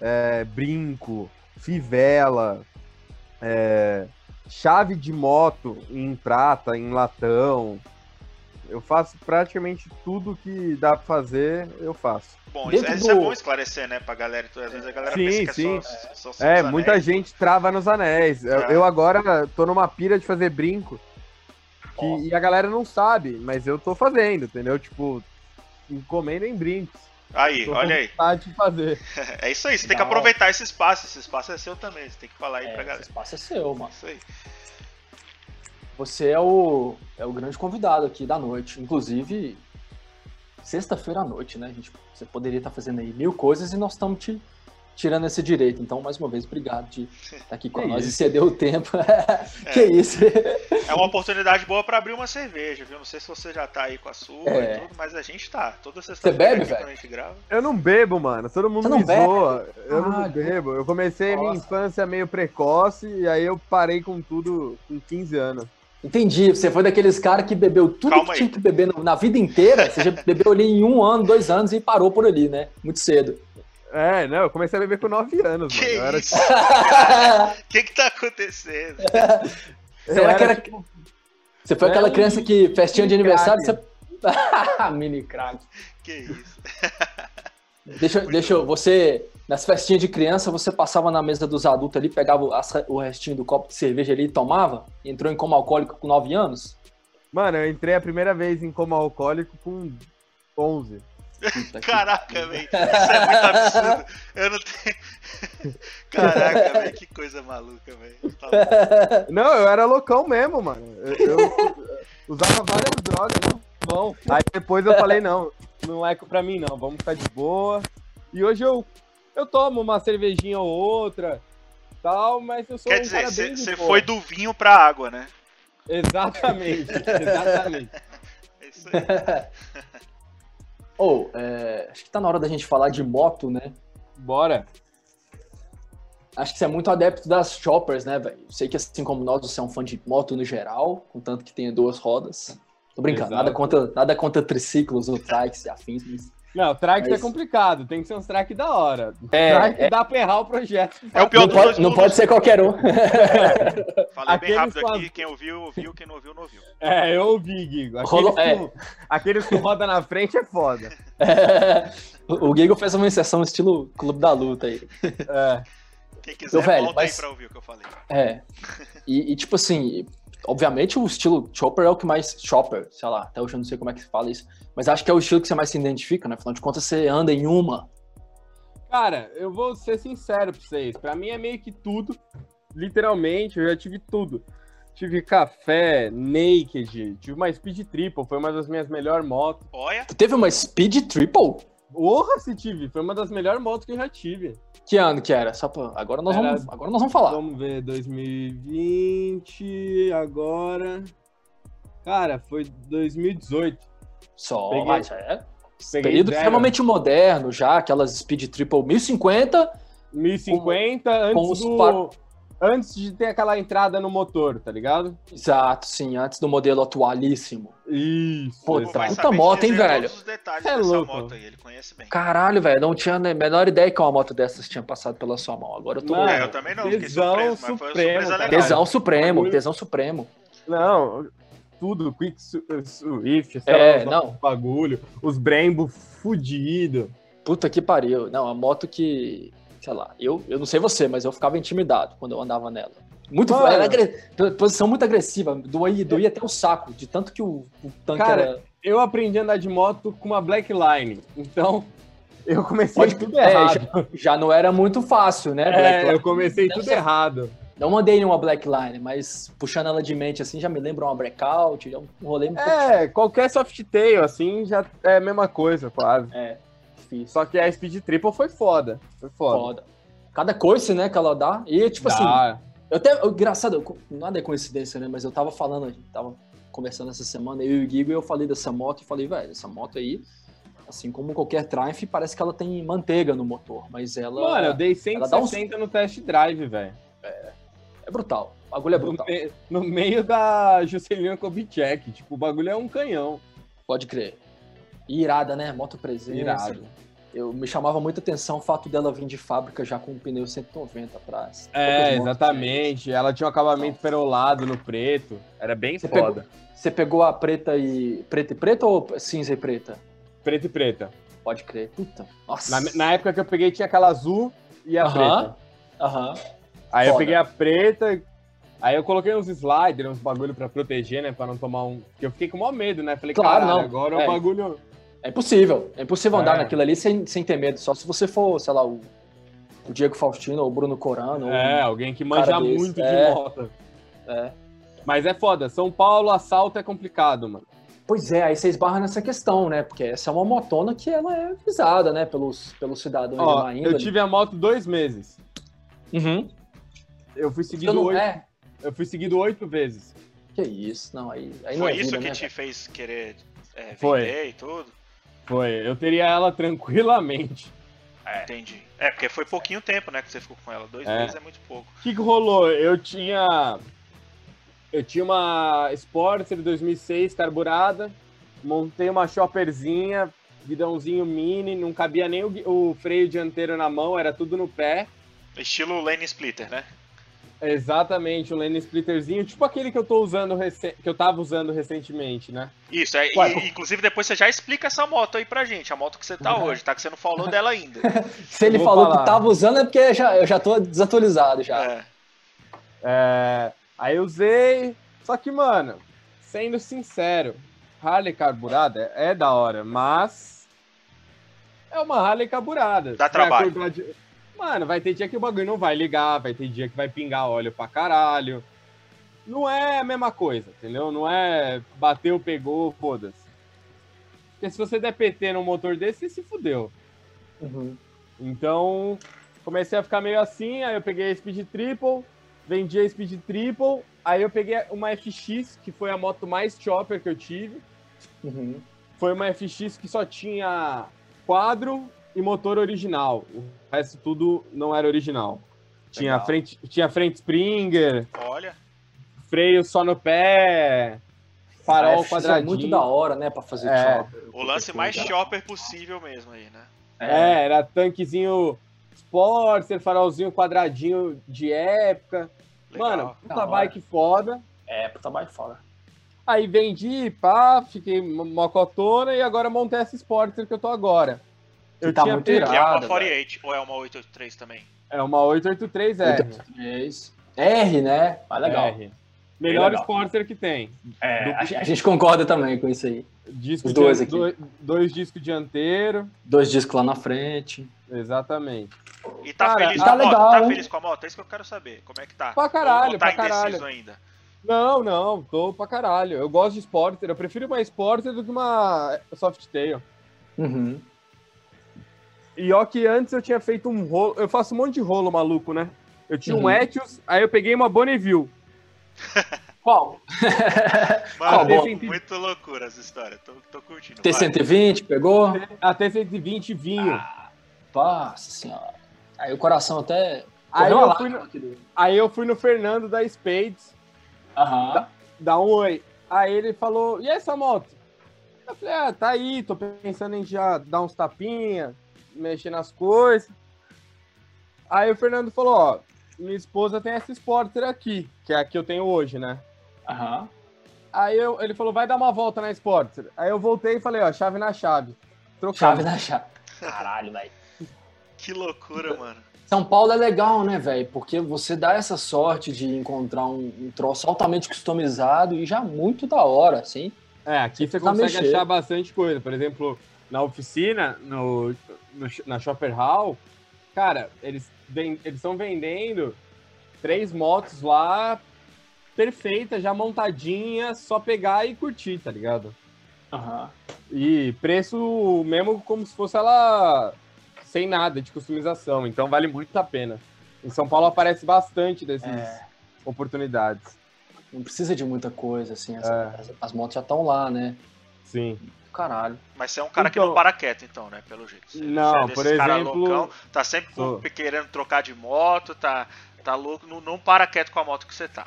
B: é, brinco, fivela, é, chave de moto em prata, em latão. Eu faço praticamente tudo que dá pra fazer, eu faço.
C: Bom, isso, isso, é bom esclarecer, né, pra galera. Às vezes a galera sim, pensa que sim. é só,
B: só É, muita anéis, gente trava nos anéis. Eu, eu, agora tô numa pira de fazer brinco. Que, oh. E a galera não sabe, mas eu tô fazendo, entendeu? Tipo, encomenda em brincos.
C: Aí, olha aí.
B: De fazer.
C: é isso aí, você tem que aproveitar esse espaço. Esse espaço é seu também, você tem que falar aí é, pra galera.
A: Esse espaço é seu, mano.
C: Isso aí.
A: Você é o, é o grande convidado aqui da noite. Inclusive, sexta-feira à noite, né? Gente, você poderia estar fazendo aí mil coisas e nós estamos te, tirando esse direito. Então, mais uma vez, obrigado de estar aqui com
B: Que
A: nós e
B: isso.
A: ceder o tempo. que isso.
C: É uma oportunidade boa pra abrir uma cerveja, viu? Não sei se você já tá aí com a sua
A: É.
C: e tudo, mas a gente tá. Toda sexta-feira
A: bebe,
C: aqui
A: velho?
C: quando a gente grava.
B: Eu não bebo, mano. Todo mundo
A: Você não
B: me
A: bebe?
B: zoa. Eu
A: Ah,
B: não bebo. Eu comecei minha infância meio precoce e aí eu parei com tudo com 15 anos.
A: Entendi. Você foi daqueles caras que bebeu tudo
C: Calma
A: que
C: aí.
A: tinha que beber na- na vida inteira. Você já bebeu ali em um ano, dois anos e parou por ali, né? Muito cedo.
B: É, não, eu comecei a beber com 9 anos,
C: Que
B: mano. Era,
C: isso? O que que tá acontecendo?
A: Será que
B: era, tipo,
A: Você foi
B: É
A: aquela
B: um
A: criança que, festinha de
B: mini
A: aniversário, você. Mini crack.
C: Que isso?
A: Deixa, deixa eu. Você. Nas festinhas de criança, você passava na mesa dos adultos ali, pegava o restinho do copo de cerveja ali e tomava? Entrou em coma alcoólico com 9 anos?
B: Mano, eu entrei a primeira vez em coma alcoólico com 11.
A: Puta
C: Caraca, velho. Isso é muito absurdo. Eu não tenho. Caraca, velho. Que coisa maluca, velho. Tá.
B: Não, eu era loucão mesmo, mano. Eu, eu usava várias drogas, não bom. Aí depois eu falei, não, não é pra mim não, vamos ficar de boa. E hoje eu, eu tomo uma cervejinha ou outra, tal, mas eu sou
C: Quer
B: um
C: dizer,
B: cara bem de
C: você foi do vinho pra água, né?
B: Exatamente, exatamente.
C: É isso aí.
A: Ou, é, acho que tá na hora da gente falar de moto, né?
B: Bora.
A: Acho que você é muito adepto das choppers, né, velho? Sei que assim como nós, você é um fã de moto no geral, contanto que tenha duas rodas. Tô brincando,
B: Exato.
A: nada contra, nada contra triciclos ou trikes e afins, mas...
B: Não, trike
A: Mas-
B: é complicado, tem que ser uns trike da hora.
A: É,
B: trike
A: é.
B: dá pra errar o projeto.
C: É o pior
A: Não
C: dos dois
A: pode, não pode ser qualquer um.
C: Falei bem
B: Aqueles
C: rápido
B: com
C: aqui. Quem ouviu, ouviu. Quem não ouviu, não ouviu.
B: É, eu ouvi, Guigo. Aqueles,
A: Rolou- é.
B: com, aqueles com roda na frente é foda.
A: o o Gigo fez uma inserção estilo Clube da Luta aí.
B: É.
C: Quem quiser,
A: Meu velho,
C: volta
A: mas-
C: aí pra ouvir o que eu falei.
A: É. E, e, tipo assim, obviamente o estilo chopper é o que mais. Chopper, sei lá, até hoje eu não sei como é que se fala isso. Mas acho que é o estilo que você mais se identifica, né? Afinal de contas, você anda em uma.
B: Cara, eu vou ser sincero pra vocês. Pra mim é meio que tudo. Literalmente, eu já tive tudo. Tive café, naked, tive uma speed triple, foi uma das minhas melhores motos.
C: Olha,
A: Tu teve uma Speed Triple?
B: Porra, se tive, foi uma das melhores motos que eu já tive.
A: Que ano que era? Só pra... agora, nós
B: Era-
A: vamos, agora nós vamos falar.
B: Vamos ver, 2020, agora. Cara, foi 2018.
A: Só,
B: Peguei-
A: mas é.
B: Peguei
A: Período
B: zero.
A: extremamente moderno já, aquelas Speed Triple 1050.
B: 1050 antes
A: os
B: do.
A: par-
B: Antes de ter aquela entrada no motor, tá ligado?
A: Exato, sim, antes do modelo atualíssimo.
B: Isso.
A: Tá puta
C: saber
A: moto, hein, velho?
C: todos os detalhes
B: É
C: dessa
B: louco.
C: moto aí, ele conhece bem.
A: Caralho, velho, não tinha a menor ideia que uma moto dessas tinha passado pela sua mão. Agora eu tô.
B: Mano,
C: É, eu também não, fiquei
B: tesão
C: surpreso, mas foi uma
B: supremo,
C: surpresa
B: cara.
C: legal.
A: Tesão supremo, tesão supremo.
B: Não, tudo, Quick Su- Swift, sei
A: É,
B: lá,
A: não.
B: bagulho, os Brembo fudido.
A: Puta que pariu. Não, a moto que. Sei lá, eu, eu não sei você, mas eu ficava intimidado quando eu andava nela. Muito.
B: Mano.
A: Era agre- posição muito agressiva. Doía, doía até o saco, de tanto que o, o tanque
B: Cara,
A: era.
B: Eu aprendi a andar de moto com uma Black Line, então eu comecei
A: Pode-
B: tudo
A: é,
B: errado.
A: Já não era muito fácil, né?
B: É, eu comecei tudo errado.
A: Não mandei nenhuma Black Line, mas puxando ela de mente assim, já me lembra uma breakout, já um rolê muito
B: É, qualquer soft tail, assim, já é a mesma coisa, quase.
A: é, difícil.
B: Só que a Speed Triple foi foda. Foi foda.
A: Foda. Cada coice, né, que ela dá. E, tipo assim,
B: Dá.
A: eu até. eu- Engraçado, eu- nada é coincidência, né? Mas eu tava falando, a gente tava conversando essa semana, eu e o Gigo, e eu falei dessa moto e falei, velho, essa moto aí, assim como qualquer Triumph, parece que ela tem manteiga no motor, mas ela
B: Mano, eu dei
A: ela dá uns-
B: 160 no test drive, velho.
A: é brutal. O bagulho é
B: No,
A: brutal.
B: me- no meio da Juscelina Kubitschek. Tipo, o bagulho é um canhão.
A: Pode crer. E irada, né? Moto presença.
B: Irado.
A: Eu me chamava muita atenção o fato dela vir de fábrica já com um pneu 190 atrás.
B: É, exatamente. Ela tinha um acabamento perolado no preto. Era bem
A: Você
B: foda.
A: têm. Você pegou a preta e. preta e preta ou cinza e preta?
B: Preto e preta.
A: Pode crer. Puta. Nossa.
B: Na, na época que eu peguei tinha aquela azul e a
A: Aham.
B: preta.
A: Aham.
B: Aí eu
A: Foda.
B: peguei a preta. Aí eu coloquei uns sliders, uns bagulho pra proteger, né? Pra não tomar um. Porque eu fiquei com maior medo, né? Falei,
A: Claro,
B: caralho,
A: não.
B: agora
A: É.
B: o bagulho.
A: É impossível. É impossível andar
B: É.
A: naquilo ali sem, sem ter medo. Só se você for, sei lá, o, o Diego Faustino ou o Bruno Corano.
B: É,
A: ou-
B: alguém que manja muito
A: É.
B: de moto.
A: é.
B: Mas é foda. São Paulo, assalto é complicado, mano.
A: Pois é, aí você esbarra nessa questão, né? Porque essa é uma motona que ela é visada, né? Pelos, pelos cidadãos
B: Ó,
A: de má
B: eu tive a moto dois meses.
A: Uhum.
B: Eu fui seguido
A: não
B: oito.
A: é?
B: Eu fui seguido oito vezes.
A: Que isso, não, aí, aí não
C: Foi
A: é
C: isso
A: vida,
C: que
A: né,
C: te fez querer é,
B: Foi.
C: vender e tudo?
B: Foi. Eu teria ela tranquilamente.
C: Entendi. É, porque foi pouquinho tempo, né, que você ficou com ela. Dois
B: É.
C: meses é muito pouco.
B: O que, que rolou? Eu tinha. Eu tinha uma Sportster 2006 carburada, montei uma chopperzinha, guidãozinho mini, não cabia nem o, o freio dianteiro na mão, era tudo no pé.
C: Estilo Lane Splitter, né?
B: Exatamente, um lane splitterzinho, tipo aquele que eu tô usando que eu tava usando recentemente, né?
C: Isso, é,
B: Ué,
C: e-
B: pô.
C: inclusive depois você já explica essa moto aí pra gente, a moto que você tá hoje, tá? Que você não falou dela ainda.
A: Se ele falou
B: falar.
A: que tava usando é porque já, eu já tô desatualizado já.
C: É.
B: É, aí eu usei. Só que, mano, sendo sincero, Harley carburada é, é da hora, mas. É uma Harley carburada.
C: Dá trabalho.
B: de- Mano, vai ter dia que o bagulho não vai ligar, vai ter dia que vai pingar óleo pra caralho. Não é a mesma coisa, entendeu? Não é bateu, pegou, foda-se. Porque se você der PT num motor desse, você se fudeu.
A: Uhum.
B: Então, comecei a ficar meio assim, aí eu peguei a Speed Triple, vendi a Speed Triple, aí eu peguei uma FX, que foi a moto mais chopper que eu tive.
A: Uhum.
B: Foi uma FX que só tinha quadro e motor original. O resto tudo não era original. Tinha
A: Legal.
B: frente, tinha frente Springer,
C: Olha,
B: freio só no pé, farol
A: FX
B: quadradinho.
A: É muito da hora, né, pra fazer
B: É.
A: chopper.
C: o lance mais chopper possível mesmo aí, né?
B: É, era tanquezinho Sportster, farolzinho quadradinho de época.
C: Legal.
B: Mano,
A: Da
B: puta
A: hora.
B: bike foda.
A: É, puta bike fora.
B: Aí vendi, pá, fiquei mo- mocotona e agora montei essa Sportster que eu tô agora.
A: Que tá muito
B: pego-
A: irado.
C: que é uma
A: Nada,
C: 48 ou é uma 883 também?
B: É uma 883R.
A: 883. R, né? Mas legal.
B: R. Melhor
A: legal.
B: Sportster que tem.
A: É, a, a gente concorda também com isso aí.
B: Disco
A: Os dois aqui.
B: dois, dois discos dianteiro.
A: Dois discos lá na frente.
B: Exatamente.
C: E tá
B: Cara,
C: feliz
A: tá
C: com a moto?
A: legal,
C: Tá
A: hein?
C: feliz com a moto? É isso que eu quero saber. Como é que tá?
B: Pra caralho,
C: ou, ou tá
B: pra
C: indeciso
B: caralho.
C: ainda?
B: Não, não, tô pra caralho. Eu gosto de Sportster. Eu prefiro uma Sportster do que uma Softail.
A: Uhum.
B: E ó que antes eu tinha feito um rolo. Eu faço um monte de rolo maluco, né? Eu tinha um
A: Uhum.
B: Etios, aí eu peguei uma Bonneville.
A: Qual?
C: Mano,
A: bom.
C: muito loucura essa história. Tô, tô curtindo. vai.
A: T120, pegou?
B: Até 120 vinho.
A: Ah, Nossa senhora. Aí o coração até.
B: Aí eu fui
A: do-
B: Aí eu fui no Fernando da Spades,
A: Aham.
B: dar um oi. Aí ele falou, e essa moto? Eu falei, ah, tá aí, tô pensando em já dar uns tapinha, mexer nas coisas. Aí o Fernando falou, ó, minha esposa tem essa Sporter aqui, que é a que eu tenho hoje, né?
A: Aham.
B: Aí eu, ele falou, vai dar uma volta na Sporter. Aí eu voltei e falei, ó, chave na chave. Trocamos.
A: Chave na chave. Caralho, velho.
C: Que loucura, mano.
A: São Paulo é legal, né, velho? Porque você dá essa sorte de encontrar um, um troço altamente customizado e já muito da hora, assim.
B: É, aqui você
A: Precisa
B: consegue
A: mexer.
B: achar bastante coisa. Por exemplo, na oficina, no, no- na Shopper Hall, cara, eles eles estão vendendo três motos lá perfeitas, já montadinhas, só pegar e curtir, tá ligado?
A: Aham.
B: E preço mesmo como se fosse ela sem nada de customização. Então vale muito a pena. Em São Paulo aparece bastante dessas
A: É.
B: oportunidades.
A: Não precisa de muita coisa, assim. as-
B: É.
A: as, as motos já estão lá, né?
B: Sim.
A: Caralho.
C: Mas você é um cara que
B: Então-
C: não para quieto, então, né? Pelo jeito. Você,
B: Não,
C: você é
B: por exemplo-
C: loucão, tá sempre
B: Sou.
C: querendo trocar de moto, tá, tá louco, não, não para quieto com a moto que você tá.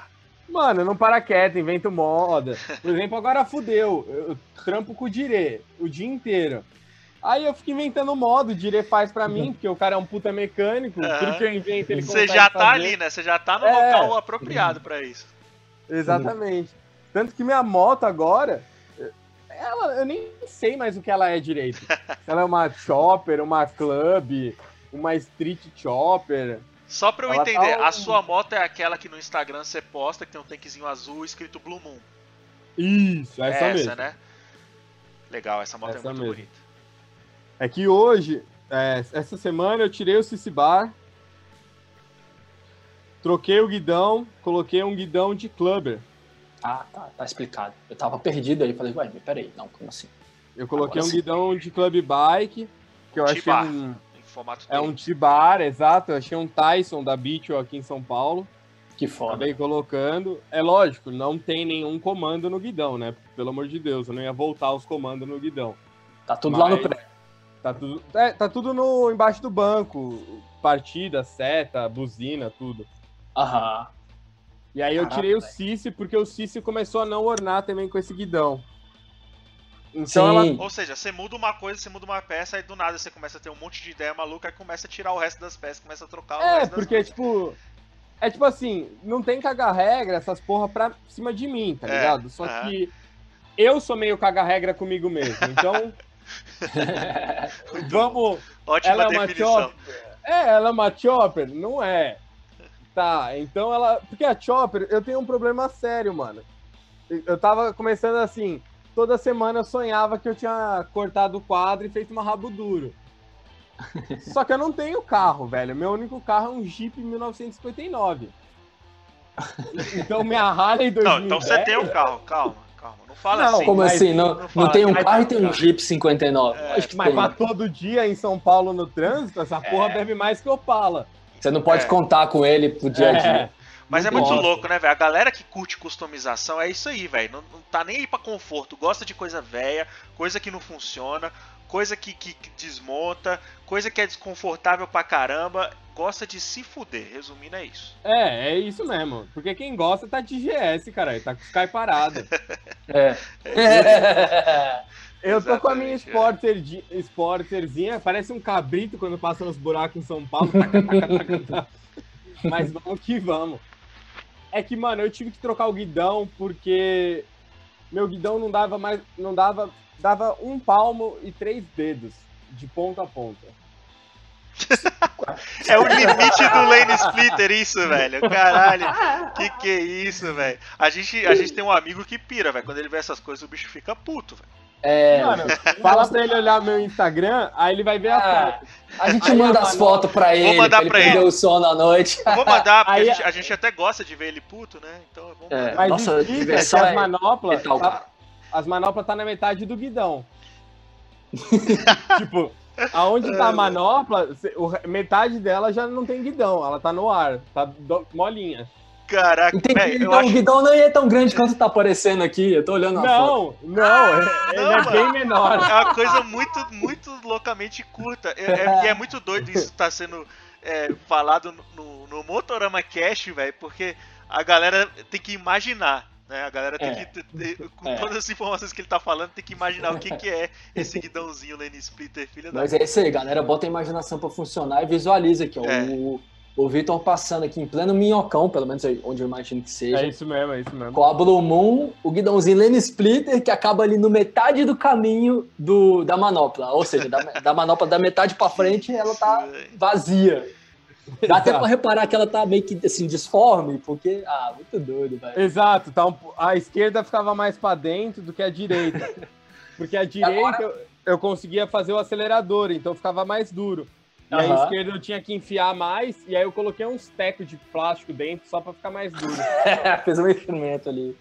B: Mano, não para quieto, invento moda. Por exemplo, agora fudeu. Eu trampo com o Dire o dia inteiro. Aí eu fico inventando moda, o Dire faz pra mim, porque o cara é um puta mecânico,
C: Aham.
B: tudo que eu invento ele
C: Você já tá
B: fazer.
C: ali, né? Você já tá no
B: É.
C: local apropriado pra isso.
B: Exatamente. Tanto que minha moto agora, ela, eu nem sei mais o que ela é direito. Se ela é uma chopper, uma club, uma street chopper.
C: Só pra eu
B: Ela tá
C: entender,
B: um-
C: a sua moto é aquela que no Instagram você posta, que tem um tanquezinho azul escrito Blue Moon.
B: Isso, essa,
C: É
B: mesmo.
C: né? Legal, essa moto
B: Essa
C: é muito
B: mesmo.
C: bonita.
B: É que hoje, é, essa semana eu tirei o CC Bar, troquei o guidão, coloquei um guidão de clubber.
A: Ah, tá, tá explicado. Eu tava perdido aí, falei, ué, peraí, não, como assim?
B: Eu coloquei
A: Agora
B: um
A: sim.
B: guidão de club bike, que eu achei um,
C: Em formato
B: é um T-bar, exato. Eu achei um Tyson da Beach aqui em São Paulo.
A: Que foda.
B: Acabei colocando. É lógico, não tem nenhum comando no guidão, né? Pelo amor de Deus, eu não ia voltar os comandos no guidão.
A: Tá tudo lá no
B: Mas-
A: pré.
B: Tá tudo, é, tá tudo no, embaixo do banco. Partida, seta, buzina, tudo.
A: Aham.
B: E aí eu
A: Caraca,
B: tirei o. Cici porque o Cici começou a não ornar também com esse guidão. Então ela.
C: Ou seja, você muda uma coisa, você muda uma peça, aí do nada você começa a ter um monte de ideia maluca, aí começa a tirar o resto das peças, começa a trocar o
B: É,
C: resto das
B: porque,
C: coisas.
B: tipo. É tipo assim, não tem caga-regra essas porra pra cima de mim, tá
C: É,
B: ligado? Só
C: aham.
B: que eu sou meio caga-regra comigo mesmo. Então, vamos.
C: Ótima
B: ela é uma
C: definição.
B: chopper. É, ela é uma chopper? Não é. Tá, então ela. Porque a chopper, eu tenho um problema sério, mano. Eu tava começando assim. Toda semana eu sonhava que eu tinha cortado o quadro e feito uma rabo duro. Só que eu não tenho carro, velho. Meu único carro é um Jeep 1959. Então minha Harley 2010...
C: Não, então você tem um carro, calma, calma. Não fala
B: Não,
C: assim.
A: Como
B: mas
A: assim? Não,
C: não
A: não, tem um
C: que
A: carro e tem um
C: um
A: Jeep 59.
C: É,
A: Acho que
B: Mas
A: tem.
B: pra todo dia em São Paulo no trânsito, essa porra
C: É.
B: bebe mais que Opala.
A: Você não pode
C: É.
A: contar com ele pro dia a dia.
B: É.
C: Mas é muito
B: gosto.
C: louco, né, velho? A galera que curte customização é isso aí, velho. Não, não tá nem aí pra conforto. Gosta de coisa velha, coisa que não funciona, coisa que, que- que desmonta, coisa que é desconfortável pra caramba. Gosta de se fuder. Resumindo, é isso.
B: É, é isso mesmo. Porque quem gosta tá de GS, cara. Tá com os cai parado.
A: É.
B: Eu tô com a minha
C: é.
B: Sporter, Sporterzinha, parece um cabrito quando passa nos buracos em São Paulo. Taca, taca, taca, taca. Mas vamos que vamos. É que, mano, eu tive que trocar o guidão porque meu guidão não dava mais. Não dava. Dava um palmo e três dedos de ponta a ponta.
C: É o limite do lane splitter, isso, velho. Caralho. Que que é isso, velho? A gente, a gente tem um amigo que pira, velho. Quando ele vê essas coisas, o bicho fica puto, velho.
A: É,
B: Mano, fala pra ele olhar meu Instagram, aí ele vai ver a
A: Ah,
B: foto.
A: a gente
B: Aí
A: manda as fotos pra ele,
C: mandar
A: pra ele
C: pra
A: perder
C: ele.
A: o sono à noite.
C: Eu vou mandar, porque
B: Aí-
C: a, gente, a gente até gosta de ver ele puto, né? Então vou
A: É.
B: Mas
A: Nossa, diversão
B: as
A: é
B: manoplas. tá- as manoplas tá na metade do guidão. tipo, aonde tá a manopla, metade dela já não tem guidão, ela tá no ar, tá do- molinha.
C: Caraca,
A: Entendi. então
C: acho
A: o guidão não é tão grande quanto tá aparecendo aqui. Eu tô olhando a foto.
B: Não, não, é- ele
C: não,
B: é
C: mano.
B: bem menor.
C: É uma coisa muito, muito loucamente curta. É- é- E é, muito doido isso estar sendo é, falado no, no, Motorama Cash, velho, porque a galera tem que imaginar. Né? A galera tem
A: É.
C: que, ter- ter- com
A: É.
C: todas as informações que ele tá falando, tem que imaginar o que, que é esse guidãozinho Lane Splitter, filha da.
A: Mas é isso aí, galera. Bota a imaginação pra funcionar e visualiza aqui, ó.
C: É.
A: O, o Vitor passando aqui em pleno minhocão, pelo menos onde eu imagino que seja.
B: É isso mesmo, é isso mesmo.
A: Com a Blue Moon, o guidãozinho Lane Splitter, que acaba ali no metade do caminho do, da manopla. Ou seja, da, da manopla da metade pra frente, ela tá vazia. Dá até pra reparar que ela tá meio que assim, disforme, porque. Ah, muito doido, velho.
B: Exato, tá um a esquerda ficava mais pra dentro do que a direita. Porque a direita eu, eu conseguia fazer o acelerador, então ficava mais duro. E a
A: Aham.
B: esquerda eu tinha que enfiar mais, e aí eu coloquei uns tecos de plástico dentro só pra ficar mais duro.
A: Fez um experimento ali.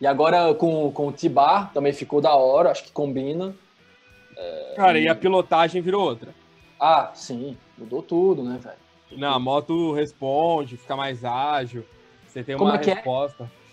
A: E agora com, com o T-Bar também ficou da hora, acho que combina.
B: Cara, e a pilotagem virou outra.
A: Ah, sim, mudou tudo, né, velho?
B: Não, a moto responde, fica mais ágil, você tem
A: Como
B: uma
A: é que é?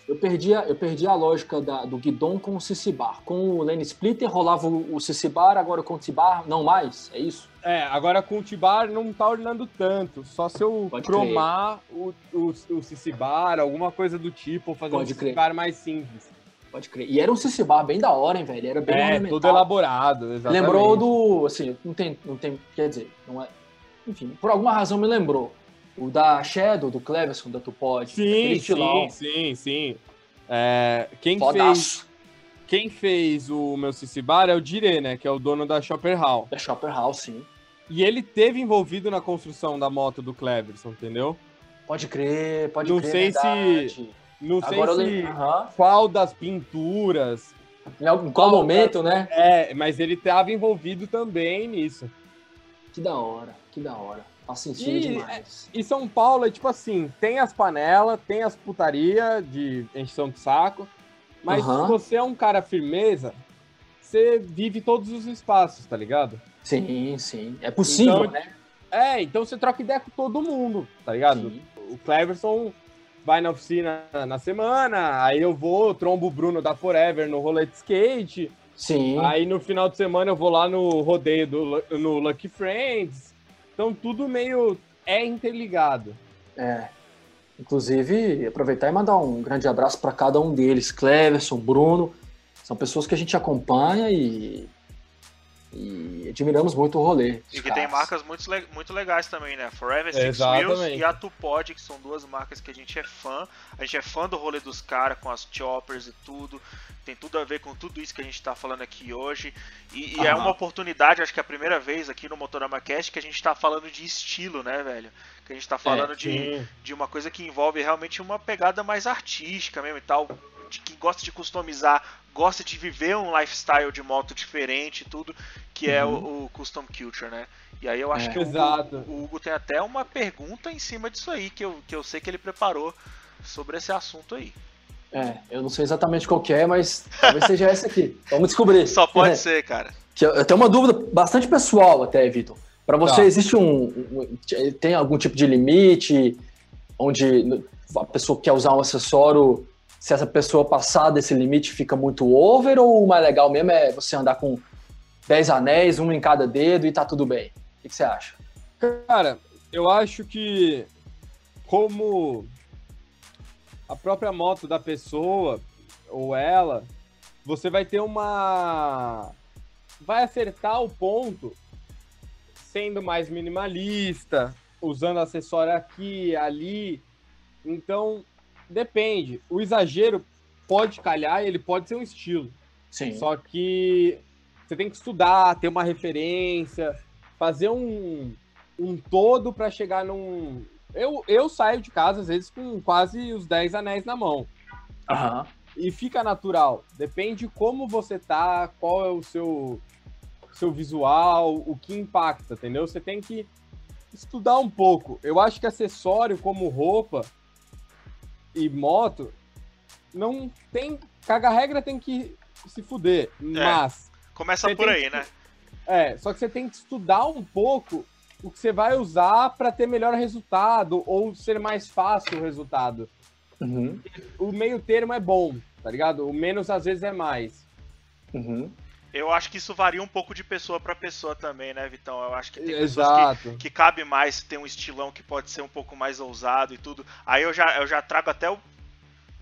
A: Eu perdi a, eu perdi a lógica da- do guidon com o CC Bar. Com o Lane Splitter rolava o, o CC Bar, agora com o T-Bar não mais, é isso?
B: É, agora com o T-Bar não tá ornando tanto. Só se eu
A: Pode
B: cromar o, o, o CC Bar, alguma coisa do tipo, ou fazer
A: Pode
B: um
A: crer.
B: CC Bar mais simples.
A: Pode crer. E era um CC Bar bem da hora, hein, velho? Era bem
B: É,
A: ornamental.
B: tudo elaborado, exatamente.
A: Lembrou do. Assim, não tem, não tem. Quer dizer, não é. Enfim, por alguma razão me lembrou. O da Shadow, do Cleverson, da Tupod.
B: Sim, sim, sim, sim. É, quem, fez,
A: Fodaço.
B: quem fez o meu CC Bar é o Dire, né? Que é o dono da Shopper Hall.
A: Da Shopper House, sim.
B: E ele teve envolvido na construção da moto do Cleverson, entendeu?
A: Pode crer, pode
B: Não
A: crer.
B: sei se-. Não
A: Agora
B: sei se.
A: Aham.
B: qual das pinturas.
A: Em algum- Em qual momento, né?
B: É, mas ele estava envolvido também nisso.
A: Que da hora, que da hora. Sentido
B: E-
A: demais.
B: E São Paulo é tipo assim, tem as panelas, tem as putaria de encheção de saco, mas
A: Aham.
B: se você é um cara firmeza, você vive todos os espaços, tá ligado?
A: Sim, sim. É possível,
B: Então,
A: né?
B: É, então você troca ideia com todo mundo, tá ligado?
A: Sim.
B: O Cleverson vai na oficina na semana, aí eu vou, trombo o Bruno da Forever no rolê de skate,
A: Sim.
B: aí no final de semana eu vou lá no rodeio do, no Lucky Friends. Então tudo meio é interligado.
A: É. Inclusive, aproveitar e mandar um grande abraço para cada um deles, Cleverson, Bruno. São pessoas que a gente acompanha e, e admiramos muito o rolê.
C: E que tem marcas muito, muito legais também, né? Forever Six
B: Exatamente.
C: Wheels e a Tupod, que são duas marcas que a gente é fã. A gente é fã do rolê dos caras, com as choppers e tudo. Tem tudo a ver com tudo isso que a gente tá falando aqui hoje. E, e é uma oportunidade, acho que é a primeira vez aqui no Motorama Cast que a gente tá falando de estilo, né, velho? Que a gente tá falando de,
B: Sim.
C: de uma coisa que envolve realmente uma pegada mais artística mesmo e tal. De quem gosta de customizar, gosta de viver um lifestyle de moto diferente e tudo, que é o, o Custom Culture, né? E aí eu acho
A: É.
C: que o Hugo,
B: Exato.
C: o Hugo tem até uma pergunta em cima disso aí, que eu, que eu sei que ele preparou sobre esse assunto aí.
A: É, eu não sei exatamente qual que é, mas talvez seja essa aqui. Vamos descobrir.
C: Só pode
A: É,
C: ser, cara.
A: que eu, eu tenho uma dúvida bastante pessoal até, Vitor. Para você,
B: Tá.
A: existe um, um- Tem algum tipo de limite onde a pessoa quer usar um acessório, se essa pessoa passar desse limite fica muito over, ou o mais legal mesmo é você andar com 10 anéis, um em cada dedo e tá tudo bem? O que, você acha?
B: Cara, eu acho que como a própria moto da pessoa ou ela, você vai ter uma vai acertar o ponto sendo mais minimalista, usando acessório aqui, ali. Então, depende. O exagero pode calhar e ele pode ser um estilo.
A: Sim.
B: Só que você tem que estudar, ter uma referência, fazer um, um todo para chegar num. Eu, eu saio de casa, às vezes, com quase os 10 anéis na mão.
A: Aham.
B: E fica natural. Depende como você tá, qual é o seu, seu visual, o que impacta, entendeu? Você tem que estudar um pouco. Eu acho que acessório como roupa e moto não tem. Caga regra tem que se fuder. Mas.
C: Começa por aí,
B: que-
C: né?
B: É, só que você tem que estudar um pouco o que você vai usar para ter melhor resultado ou ser mais fácil o resultado.
A: Uhum.
B: O meio termo é bom, tá ligado? O menos às vezes é mais.
A: Uhum.
C: Eu acho que isso varia um pouco de pessoa pra pessoa também, né, Vitão? Eu acho que tem pessoas que
B: Exato.
C: que cabe mais ter um estilão que pode ser um pouco mais ousado e tudo. Aí eu já, eu já trago até o,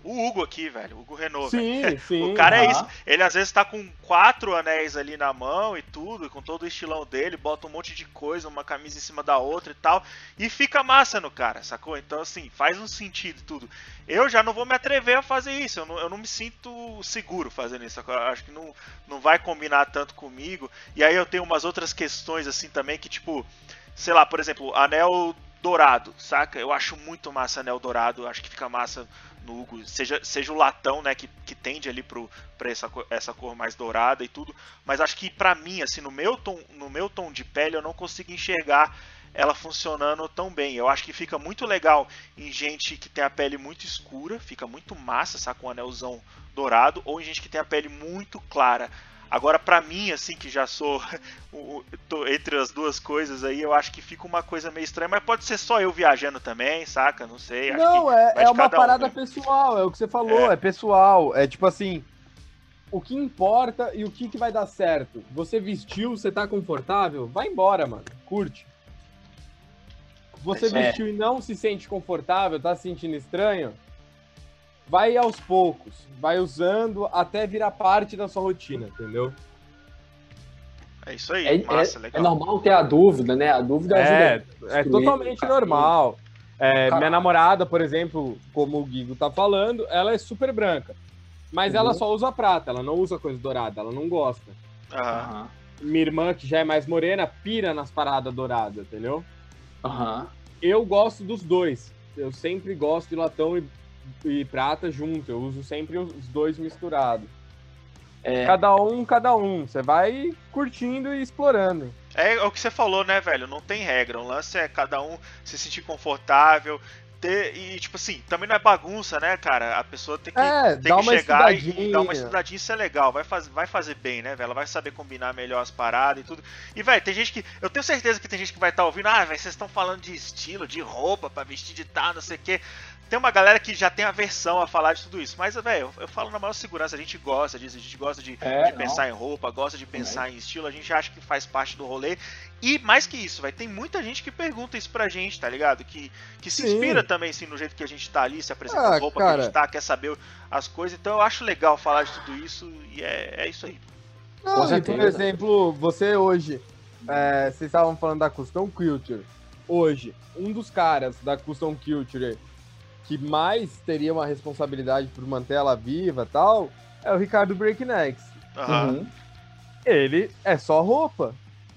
C: o Hugo aqui, velho. O Hugo Renault. velho.
B: Sim, sim.
C: O cara é isso. Ele às vezes tá com quatro anéis ali na mão e tudo, e com todo o estilão dele, bota um monte de coisa, uma camisa em cima da outra e tal, e fica massa no cara, sacou? Então, assim, faz um sentido e tudo. Eu já não vou me atrever a fazer isso, eu não, eu não me sinto seguro fazendo isso, sacou? Eu acho que não, não vai combinar tanto comigo. E aí eu tenho umas outras questões, assim, também, que tipo, sei lá, por exemplo, anel dourado, saca? Eu acho muito massa anel dourado, acho que fica massa seja, seja o latão, né, que, que tende ali pro, pra essa, essa cor mais dourada e tudo, mas acho que pra mim, assim, no meu, tom, no meu tom de pele, eu não consigo enxergar ela funcionando tão bem. Eu acho que fica muito legal em gente que tem a pele muito escura, fica muito massa, saca, um anelzão dourado, ou em gente que tem a pele muito clara. Agora, pra mim, assim, que já sou entre as duas coisas aí, eu acho que fica uma coisa meio estranha, mas pode ser só eu viajando também, saca? Não sei. Acho
B: Não,
C: que
B: é, é uma
C: cada um,
B: parada
C: né?
B: pessoal, é o que você falou, é. pessoal. É tipo assim, o que importa e o que, que vai dar certo. Você vestiu, você tá confortável? Vai embora, mano. Curte. Você
A: É.
B: vestiu e não se sente confortável, tá se sentindo estranho? Vai aos poucos, vai usando até virar parte da sua rotina, entendeu?
C: É isso aí,
A: É,
C: massa,
A: é-
C: legal.
A: é normal ter a dúvida, né? A dúvida ajuda.
B: É, é
A: construir
B: totalmente normal. É, minha namorada, por exemplo, como o Guigo tá falando, ela é super branca. Mas
A: Uhum.
B: ela só usa prata, ela não usa coisa dourada, ela não gosta.
C: Aham.
B: Minha irmã, que já é mais morena, pira nas paradas douradas, entendeu?
A: Aham.
B: Eu gosto dos dois. Eu sempre gosto de latão e, e prata junto. Eu uso sempre os dois misturados.
A: É.
B: Cada um, cada um. Você vai curtindo e explorando.
C: É o que você falou, né, velho? Não tem regra. O lance é cada um se sentir confortável. Ter, e, tipo assim, também não é bagunça, né, cara? A pessoa tem que,
B: É,
C: tem que chegar e, e dar uma estudadinha. Isso é legal. Vai, faz, vai fazer bem, né, velho? Ela vai saber combinar melhor as paradas e tudo. E, velho, tem gente que. Eu tenho certeza que tem gente que vai estar ouvindo. Ah, velho, vocês estão falando de estilo, de roupa pra vestir de tal, não sei o quê. Tem uma galera que já tem aversão a falar de tudo isso. Mas, velho, eu, eu falo na maior segurança. A gente gosta disso, a gente gosta de,
A: É,
C: de pensar em roupa, gosta de pensar em estilo. A gente acha que faz parte do rolê. E mais que isso, velho, tem muita gente que pergunta isso pra gente, tá ligado? Que, que se
B: Sim.
C: inspira também, assim, no jeito que a gente tá ali, se apresenta
B: Ah,
C: a roupa que a
B: cara.
C: gente tá, quer saber as coisas. Então eu acho legal falar de tudo isso e é, é isso aí.
B: Não, e, por exemplo, você hoje, é, vocês estavam falando da Custom Culture. Hoje, um dos caras da Custom Culture que mais teria uma responsabilidade por manter ela viva e tal, é o Ricardo Breaknecks.
A: Uhum.
B: Ele é só roupa.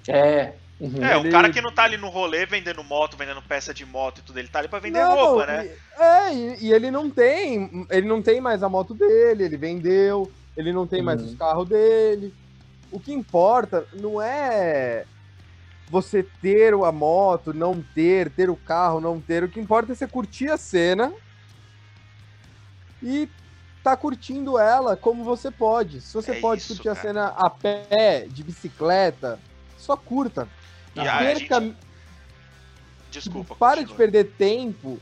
A: É. Uhum.
C: É,
B: Ele-
C: o cara que não tá ali no rolê vendendo moto, vendendo peça de moto e tudo, ele tá ali pra vender
B: Não,
C: roupa, né?
B: e- é, e, e ele não tem, ele não tem mais a moto dele, ele vendeu, ele não tem mais
A: Uhum.
B: os carros dele. O que importa não é você ter a moto, não ter, ter o carro, não ter. O que importa é você curtir a cena e tá curtindo ela como você pode. Se você
C: É
B: pode
C: isso,
B: curtir a
C: cara.
B: cena a pé, de bicicleta, só curta.
C: E
A: Ah,
C: a
B: Perca,
C: gente... Desculpa,
B: para de
C: continua.
B: perder tempo.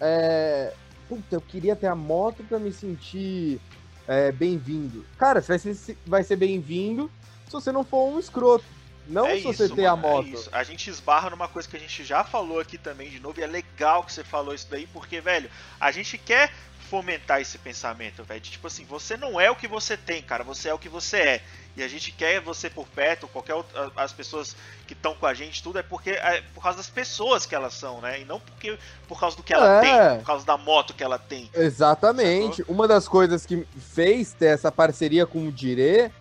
B: É... Puta, eu queria ter a moto pra me sentir é, bem-vindo. Cara, você vai ser, vai ser bem-vindo se você não for um escroto. Não
C: É
B: se você
C: isso,
B: ter a
C: mano, é
B: moto.
C: isso. A gente esbarra numa coisa que a gente já falou aqui também de novo, e é legal que você falou isso daí, porque, velho, a gente quer fomentar esse pensamento, velho. Tipo assim, você não é o que você tem, cara, você é o que você é. E a gente quer você por perto, qualquer outra, as pessoas que estão com a gente, tudo é porque é por causa das pessoas que elas são, né? E não porque por causa do que ela
B: É.
C: tem, por causa da moto que ela tem.
B: Exatamente. Uma das coisas que fez ter essa parceria com o Dire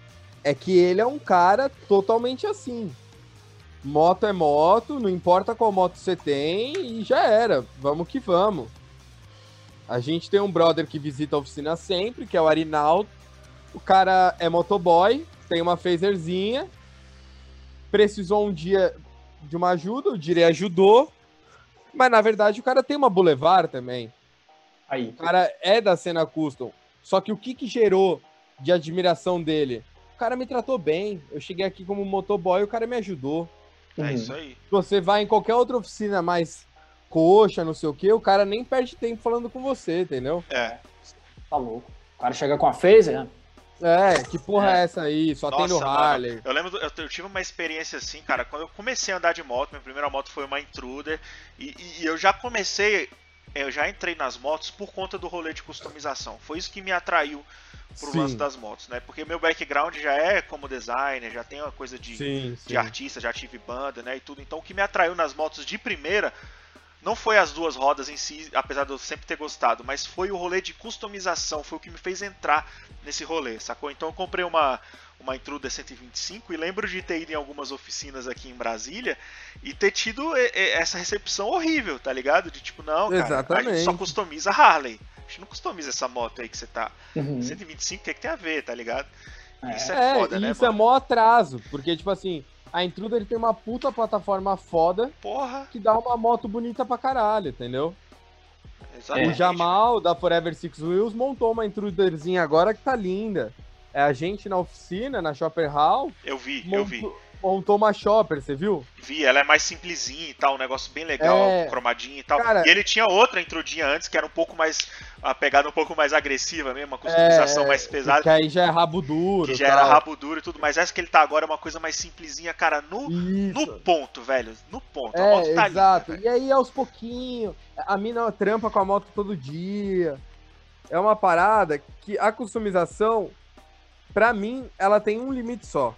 B: é que ele é um cara totalmente assim. Moto é moto, não importa qual moto você tem e já era. Vamos que vamos. A gente tem um brother que visita a oficina sempre, que é o Arinaldo. O cara é motoboy, tem uma phaserzinha. Precisou um dia de uma ajuda, o Dire ajudou. Mas na verdade o cara tem uma Boulevard também.
A: Aí.
B: O cara é da cena custom. Só que o que, que gerou de admiração dele? O cara me tratou bem. Eu cheguei aqui como motoboy e o cara me ajudou.
C: É
A: Uhum.
C: isso aí.
B: Você vai em qualquer outra oficina mais coxa, não sei o que, o cara nem perde tempo falando com você, entendeu?
C: É.
A: Tá louco. O cara chega com a phaser, né?
B: É, que porra é, essa aí? Só tem no
C: Nossa, mano,
B: Harley.
C: Eu lembro, do- eu, eu tive uma experiência assim, cara, quando eu comecei a andar de moto, minha primeira moto foi uma Intruder, e, e- e eu já comecei, eu já entrei nas motos por conta do rolê de customização. Foi isso que me atraiu pro
B: Sim.
C: lance das motos, né? Porque meu background já é como designer, já tem uma coisa de,
B: Sim,
C: de artista, já tive banda, né, e tudo. Então o que me atraiu nas motos de primeira não foi as duas rodas em si, apesar de eu sempre ter gostado, mas foi o rolê de customização, foi o que me fez entrar nesse rolê, sacou? Então eu comprei uma uma Intruder 125 e lembro de ter ido em algumas oficinas aqui em Brasília e ter tido essa recepção horrível, tá ligado? De tipo, não, cara, a
B: Exatamente.
C: gente só customiza Harley. A gente não customiza essa moto aí que você tá.
A: Uhum.
C: 125, o que, é que tem a ver, tá ligado?
A: É.
C: Isso é,
B: É,
C: foda,
B: e
C: né,
B: isso é mó atraso, porque, tipo assim, a Intruder tem uma puta plataforma foda
C: Porra,
B: que dá uma moto bonita pra caralho, entendeu?
C: exatamente.
B: O Jamal, da Forever Six Wheels, montou uma intruderzinha agora que tá linda. É a gente na oficina, na Shopper Hall,
C: Eu vi, eu vi.
B: Montou, montou uma Shopper, você viu?
C: Vi, ela é mais simplesinha e tal, um negócio bem legal,
B: É.
C: cromadinha e tal.
B: Cara-
C: e ele tinha outra intrudinha antes, que era um pouco mais. a pegada um pouco mais agressiva mesmo, uma customização
B: É,
C: mais pesada.
B: Que aí já é rabo duro.
C: Que já
B: tal.
C: era rabo duro e tudo, mas essa que ele tá agora é uma coisa mais simplesinha, cara, no,
B: Isso.
C: no ponto, velho. No ponto. a moto
B: É,
C: tá
B: exato.
C: linda,
B: e aí, aos pouquinhos, a mina trampa com a moto todo dia. É uma parada que a customização, pra mim, ela tem um limite só.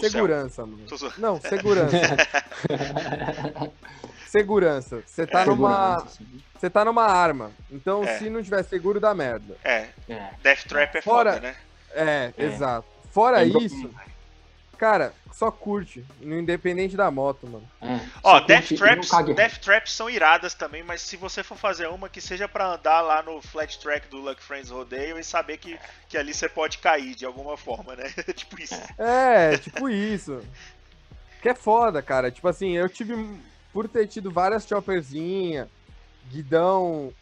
B: Segurança, mano. Não, segurança. segurança. Você tá
C: É.
B: numa. Você tá numa arma. Então,
C: É.
B: se não tiver seguro, dá merda.
C: É,
A: É.
C: Death Trap é
B: Fora-
C: foda, né?
B: É,
A: É.
B: exato. Fora
A: É
B: isso, Cara, só curte, independente da moto, mano.
C: É, Ó, Death Traps, Death Traps são iradas também, mas se você for fazer uma que seja para andar lá no flat track do Luck Friends Rodeio e saber que, que ali você pode cair de alguma forma, né? tipo isso.
B: É, tipo isso. Que é foda, cara. Tipo assim, eu tive. Por ter tido várias chopperzinhas, guidão,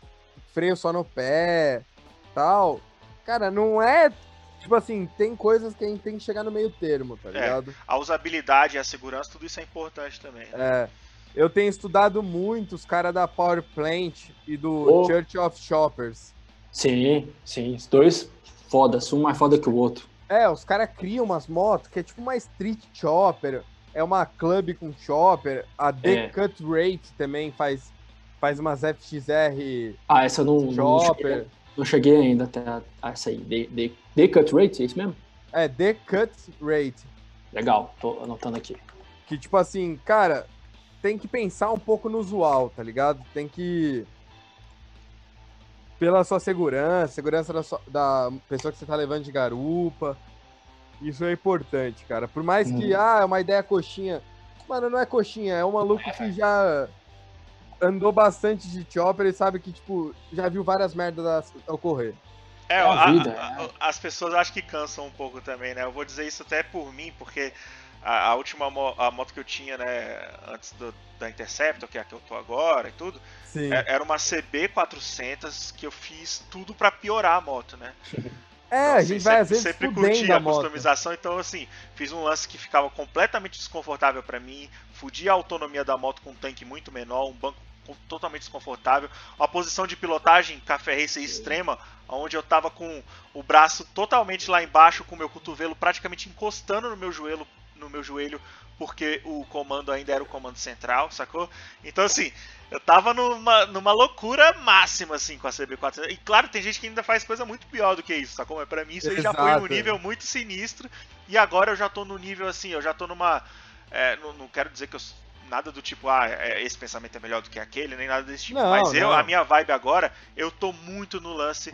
B: freio só no pé, tal. Cara, não é Tipo assim, tem coisas que a gente tem que chegar no meio termo, tá é, ligado?
C: a usabilidade, a segurança, tudo isso é importante também. Né?
B: É. Eu tenho estudado muito os caras da Power Plant e do oh. Church of Shoppers.
A: Sim, sim. Os dois fodas, um mais foda que o outro.
B: É, os caras criam umas motos que é tipo uma Street Chopper, é uma Club com Chopper. A The é. Cut Rate também faz, faz umas FXR.
A: Ah, essa eu não. Chopper. Não não cheguei ainda até a, essa aí. The, the, the Cut Rate, é isso mesmo?
B: É, The Cut Rate.
A: Legal, tô anotando aqui.
B: Que tipo assim, cara, tem que pensar um pouco no usual, tá ligado? Tem que. Pela sua segurança, segurança da, sua, da pessoa que você tá levando de garupa. Isso é importante, cara. Por mais que, hum. ah, é uma ideia coxinha. Mano, não é coxinha, é um maluco que já andou bastante de chopper e sabe que, tipo, já viu várias merdas ocorrer.
C: É, a, vida, a, a, as pessoas acho que cansam um pouco também, né? Eu vou dizer isso até por mim, porque a, última mo a moto que eu tinha, né, antes do, da Interceptor, que é a que eu tô agora e tudo, é, era uma CB400 que eu fiz tudo para piorar a moto, né?
B: É, então, a assim, gente vai às vezes
C: sempre curti a customização, então assim, fiz um lance que ficava completamente desconfortável para mim, fudi a autonomia da moto com um tanque muito menor, um banco totalmente desconfortável, uma posição de pilotagem café racer extrema, onde eu tava com o braço totalmente lá embaixo, com o meu cotovelo praticamente encostando no meu joelho, no meu joelho, porque o comando ainda era o comando central, sacou? Então assim, eu tava numa, numa loucura máxima, assim, com a CB400. E claro, tem gente que ainda faz coisa muito pior do que isso, sacou? Mas pra mim isso aí já foi um nível muito sinistro. E agora eu já tô no nível, assim, eu já tô numa... É, não, não, quero dizer que eu... Nada do tipo, ah, é, esse pensamento é melhor do que aquele, nem nada desse tipo. Não, Mas eu, a minha vibe agora, eu tô muito no lance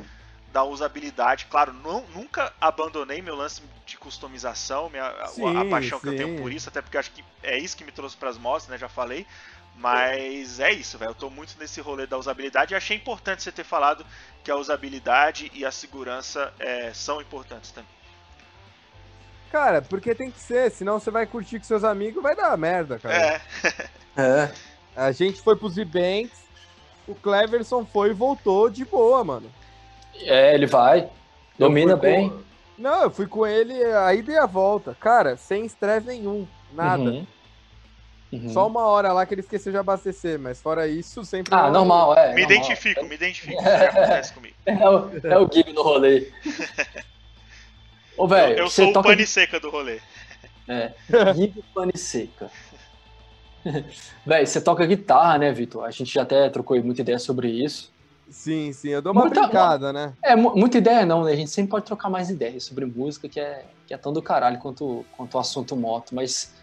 C: da usabilidade. Claro, não, nunca abandonei meu lance de customização, minha, sim, a, a, paixão sim. que eu tenho por isso, até porque acho que é isso que me trouxe para as motos, né? Já falei. Mas é isso, velho. Eu tô muito nesse rolê da usabilidade e achei importante você ter falado que a usabilidade e a segurança é, são importantes também.
B: Cara, porque tem que ser, senão você vai curtir com seus amigos vai dar merda, cara.
C: É.
B: é. A gente foi pros E-Banks, o Cleverson foi e voltou de boa, mano.
A: É, ele vai. Domina bem.
B: Com... Não, eu fui com ele a ida e a volta. Cara, sem estresse nenhum. Nada. Uhum. Uhum. Só uma hora lá que ele esqueceu de abastecer, mas fora isso, sempre.
A: Ah, normal, é.
C: Me
A: normal.
C: identifico, me identifico. Isso já acontece comigo.
A: É o, é o Gib no rolê.
C: Ô, velho. Eu, eu sou o pane seca do rolê.
A: É, Gib pane seca. velho, você toca guitarra, né, Vitor? A gente já até trocou muita ideia sobre isso.
B: Sim, sim, eu dou uma muita, brincada, né?
A: É, muita ideia não, né? A gente sempre pode trocar mais ideias sobre música, que é, que é tão do caralho quanto, quanto o assunto moto, mas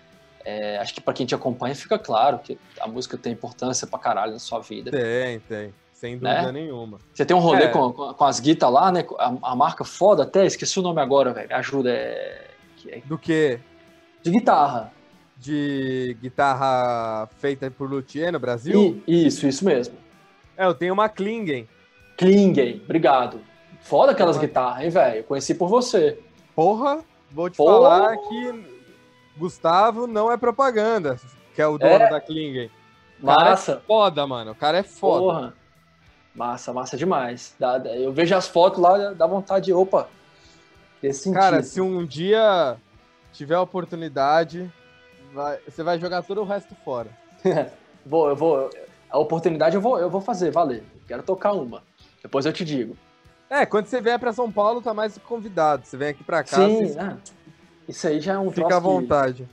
A: é, acho que para quem te acompanha fica claro que a música tem importância pra caralho na sua vida.
B: Tem, tem. Sem dúvida né? nenhuma.
A: Você tem um rolê é. com, com, as guitas lá, né? A, a, marca foda até, esqueci o nome agora, velho. Ajuda. É...
B: Do que?
A: De guitarra.
B: De guitarra feita por Luthier no Brasil?
A: Isso, isso mesmo.
B: É, eu tenho uma Klingen.
A: Klingen, obrigado. Foda aquelas uma... guitarras, hein, velho? Conheci por você.
B: Porra, vou te Porra. falar que Gustavo não é propaganda, que é o dono é. da Klingen.
A: É massa.
B: É foda, mano. O cara é foda. Porra.
A: Massa, massa demais. eu vejo as fotos lá, dá vontade de, opa,
B: Cara, se um dia tiver a oportunidade, vai, você vai jogar todo o resto fora.
A: vou, eu vou. A oportunidade eu vou, eu vou fazer, valeu. Quero tocar uma. Depois eu te digo.
B: É, quando você vier para São Paulo, tá mais convidado. Você vem aqui para cá.
A: Sim, você... né? Isso aí já é um
B: Fica à vontade.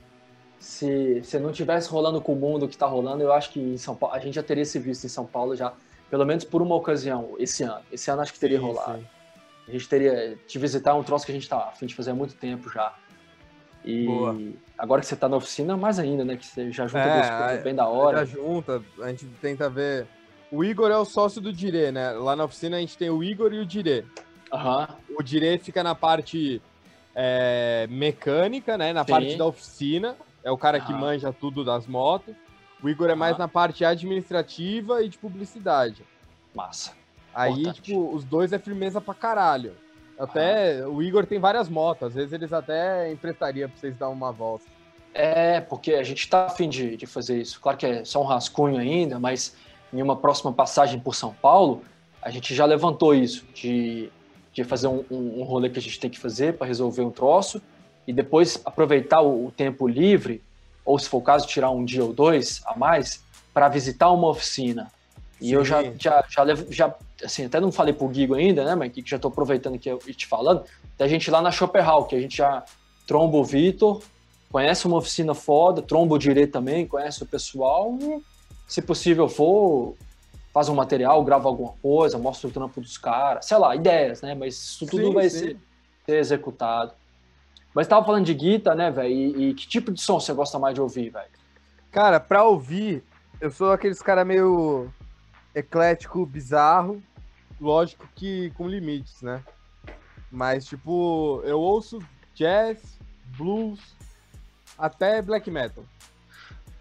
A: Se, se não tivesse rolando com o mundo que está rolando, eu acho que em São Paulo, a gente já teria se visto em São Paulo já, pelo menos por uma ocasião, esse ano. Esse ano acho que teria sim, rolado. Sim. A gente teria te visitar um troço que a gente tá a fim de fazer há muito tempo já. E Boa. agora que você está na oficina, mais ainda, né? Que você já junta é, duas coisas bem da hora.
B: Já junta, a gente tenta ver. O Igor é o sócio do Dire, né? Lá na oficina a gente tem o Igor e o Dire.
A: Uhum.
B: O Dire fica na parte é, mecânica, né? Na
A: Sim.
B: parte da oficina. É o cara que
A: Ah.
B: manja tudo das motos. O Igor é mais na parte administrativa e de publicidade.
A: Massa.
B: Aí,
A: Importante.
B: tipo, os dois é firmeza pra caralho. Até o Igor tem várias motos, às vezes eles até emprestariam pra vocês dar uma volta.
A: É, porque a gente tá afim de, de fazer isso. Claro que é só um rascunho ainda, mas em uma próxima passagem por São Paulo, a gente já levantou isso, de, de fazer um, um, um rolê que a gente tem que fazer para resolver um troço, e depois aproveitar o, o tempo livre, ou se for o caso, tirar um dia ou dois a mais, para visitar uma oficina. E eu já, já, já, levo, já, assim, até não falei pro Guigo ainda, né, mas que já tô aproveitando aqui e te falando, da gente lá na Schopenhauer, que a gente já tromba o Vitor, conhece uma oficina foda, tromba o direito também, conhece o pessoal e, se possível for, faz um material, grava alguma coisa, mostra o trampo dos caras, sei lá, ideias, né, mas isso tudo
B: Sim,
A: vai
B: sim.
A: ser, ser executado. Mas tava falando de guitarra, né, velho, e, e que tipo de som você gosta mais de ouvir, velho?
B: Cara, pra ouvir, eu sou aqueles cara meio eclético, bizarro. Lógico que com limites, né? Mas, tipo, eu ouço jazz, blues, até black metal.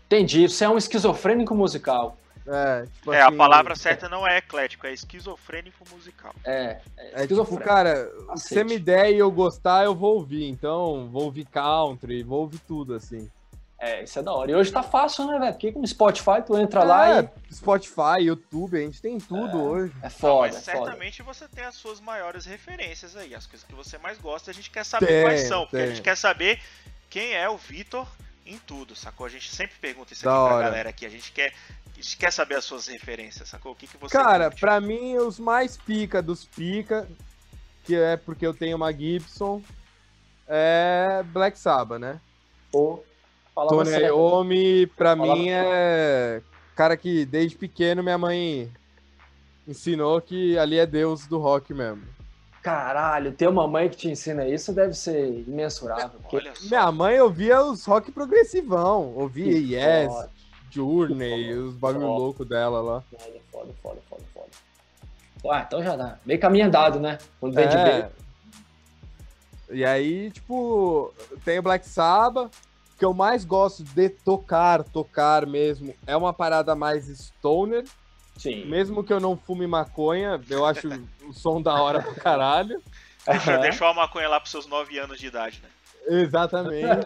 A: Entendi, você é um esquizofrênico musical.
B: É, tipo
C: É, a
B: assim,
C: palavra certa não é eclético, é esquizofrênico musical.
A: É, é,
B: É tipo,
A: esquizofrênico.
B: cara, que
A: Cacete.
B: você me der e eu gostar, eu vou ouvir. Então, vou ouvir country, vou ouvir tudo, assim.
A: É, isso é da hora. E hoje tá fácil, né, velho? Porque com Spotify tu entra lá
B: É, Spotify, YouTube, a gente tem tudo
A: É.
B: hoje.
A: e é
C: Não,
A: foda,
C: mas
A: é foda.
C: certamente você tem as suas maiores referências aí, as coisas que você mais gosta, a gente quer saber
B: Tem,
C: quais são, porque a gente quer saber quem é o Vitor em tudo, sacou? A gente sempre pergunta isso
B: Da
C: aqui pra
B: hora.
C: galera aqui, a gente quer, a gente quer saber as suas referências, sacou? O que, que você
B: Cara,
C: curte?
B: pra mim, os mais pica dos pica, que é porque eu tenho uma Gibson, é Black Sabbath, né?
A: Pô,
B: Tony. Iommi, pra mim, é cara que desde pequeno minha mãe ensinou que ali é Deus do rock mesmo.
A: Caralho, ter uma mãe que te ensina isso deve ser imensurável. porque
C: Olha só.
B: Minha mãe ouvia os rock progressivão, ouvia
A: que
B: Yes,
A: foda,
B: Journey, os bagulho
A: Foda.
B: louco dela lá.
A: Foda, foda, foda, foda, foda. Ah, então já dá. Meio caminho andado, né? Quando vem de
B: É.
A: ver.
B: E aí, tipo, tem o Black Sabbath, que eu mais gosto de tocar, tocar mesmo, é uma parada mais stoner,
A: Sim.
B: mesmo que eu não fume maconha, eu acho o som da hora pra caralho.
C: Deixa, deixou a maconha lá pros seus 9 anos de idade, né?
B: Exatamente.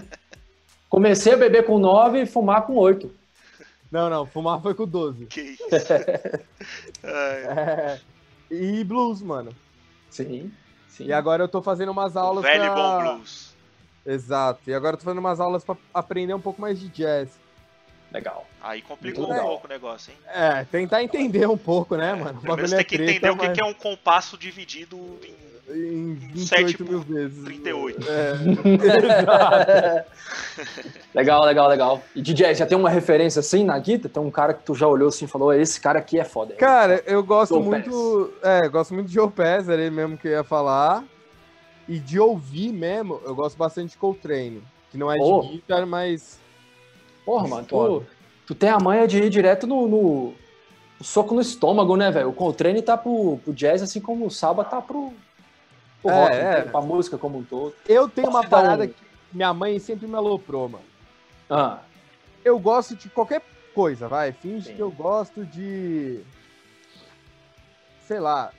A: Comecei a beber com 9 e fumar com 8.
B: Não, não, fumar foi com 12.
C: Que isso.
B: É, E blues, mano.
A: Sim. Sim.
B: E agora eu tô fazendo umas
C: o
B: aulas
C: velho e
B: pra...
C: bom blues.
B: Exato. E agora eu tô fazendo umas aulas pra aprender um pouco mais de jazz.
A: Legal.
C: Aí complicou
A: Muito
C: um
A: legal.
C: pouco o negócio, hein?
B: É, tentar entender um pouco, né, mano? O
C: Primeiro
B: bagulho
C: você
B: é
C: tem que
B: treta,
C: entender o que
B: mas-
C: é um compasso dividido em
B: Em
C: 7
B: 28 mil vezes.
C: 38.
B: É,
A: legal, legal, legal. E DJ, já tem uma referência assim na guita? Tem um cara que tu já olhou assim e falou: esse cara aqui é foda.
B: Cara, eu gosto
A: Joe
B: muito. É, gosto muito de Joe Pass, era ele mesmo que eu ia falar. E de ouvir mesmo, eu gosto bastante de Coltrane. Que não é
A: Oh.
B: de guitar, mas.
A: Porra, mano, tu, tu tem a manha de ir direto no, no- soco no estômago, né, velho? O Coltrane tá pro, pro jazz, assim como o Saba tá pro, pro
B: É,
A: rock,
B: é.
A: né? pra música como um todo.
B: Eu tenho uma parada
A: um-
B: que minha mãe sempre me aloprou, mano.
A: Ah,
B: Eu gosto de qualquer coisa, vai. Finge
A: Sim.
B: que eu gosto de. Sei lá.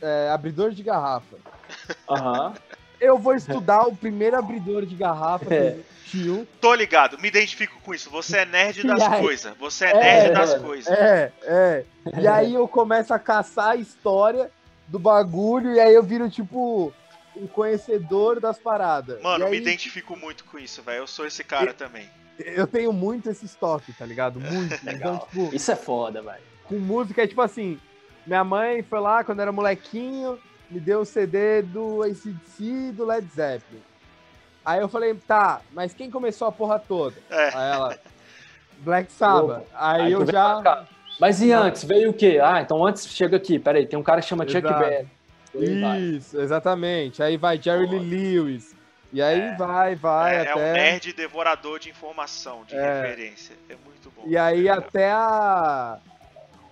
B: é, abridor de garrafa.
A: Aham.
B: Eu vou estudar o primeiro abridor de garrafa que
A: É.
B: existiu.
C: Tô ligado, me identifico com isso. Você é nerd das
B: aí?
C: coisas. Você é
B: É,
C: nerd das
A: mano.
C: coisas.
B: É, é. E aí eu começo a caçar a história do bagulho e aí eu viro, tipo, um conhecedor das paradas.
C: Mano,
B: aí,
C: me identifico muito com isso, velho. Eu sou esse cara também.
B: Eu tenho muito esse estoque, tá ligado? Muito. Então, tipo,
A: Isso é foda, velho.
B: com música é tipo assim. Minha mãe foi lá quando era molequinho, me deu o CD do ACDC e do Led Zeppelin. Aí eu falei, tá, mas quem começou a porra toda?
C: É.
B: Aí ela, Black Sabbath.
A: Opa.
B: Aí,
A: Aí
B: eu já.
A: Mas e antes? Veio o quê? Ah, então antes chega aqui. Peraí, tem um cara que chama Chuck
B: Exato.
A: Berry. Aí vai.
B: Isso, exatamente. Aí vai Jerry Lee Lewis. E aí
C: É.
B: vai, vai
C: é, é
B: até.
C: um nerd devorador de informação, de
B: É.
C: referência. É muito bom.
B: E aí
C: É
B: até a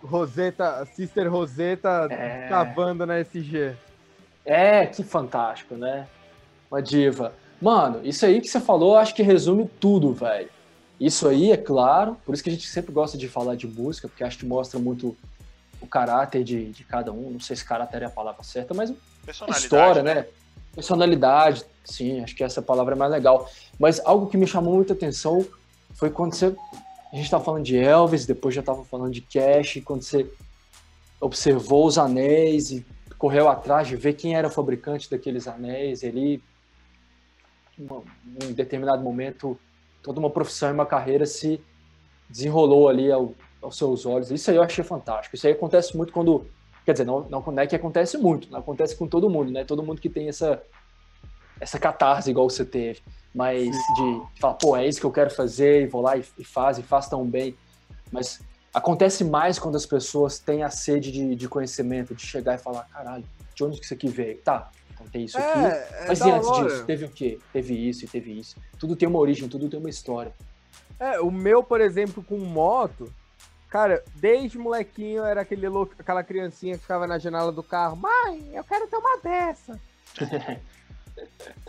B: Roseta, a Sister Roseta
A: É.
B: cavando na SG.
A: É, que fantástico, né? Uma diva. Mano, isso aí que você falou, acho que resume tudo, velho. Isso aí, é claro, por isso que a gente sempre gosta de falar de música, porque acho que mostra muito o caráter de, de cada um. Não sei se caráter é a palavra certa, mas a história, né? né? Personalidade, sim, acho que essa palavra é mais legal. Mas algo que me chamou muita atenção foi quando você. A gente estava falando de Elvis, depois já estava falando de Cash, quando você observou os anéis e correu atrás de ver quem era o fabricante daqueles anéis. Ele em determinado momento, toda uma profissão e uma carreira se desenrolou ali ao, aos seus olhos. Isso aí eu achei fantástico. Isso aí acontece muito quando. Quer dizer, não, não é que acontece muito, não acontece com todo mundo, né? Todo mundo que tem essa, essa catarse igual você teve. Mas de falar, pô, é isso que eu quero fazer, e vou lá e, e faz, e faz tão bem. Mas acontece mais quando as pessoas têm a sede de, de conhecimento, de chegar e falar, caralho, de onde que isso aqui veio? Tá, tem isso aqui. É, é Mas e antes hora. disso, teve o quê? Teve isso e teve isso. Tudo tem uma origem, tudo tem uma história.
B: É, o meu, por exemplo, com moto, cara, desde molequinho era aquele louco, aquela criancinha que ficava na janela do carro, mãe, eu quero ter uma dessa.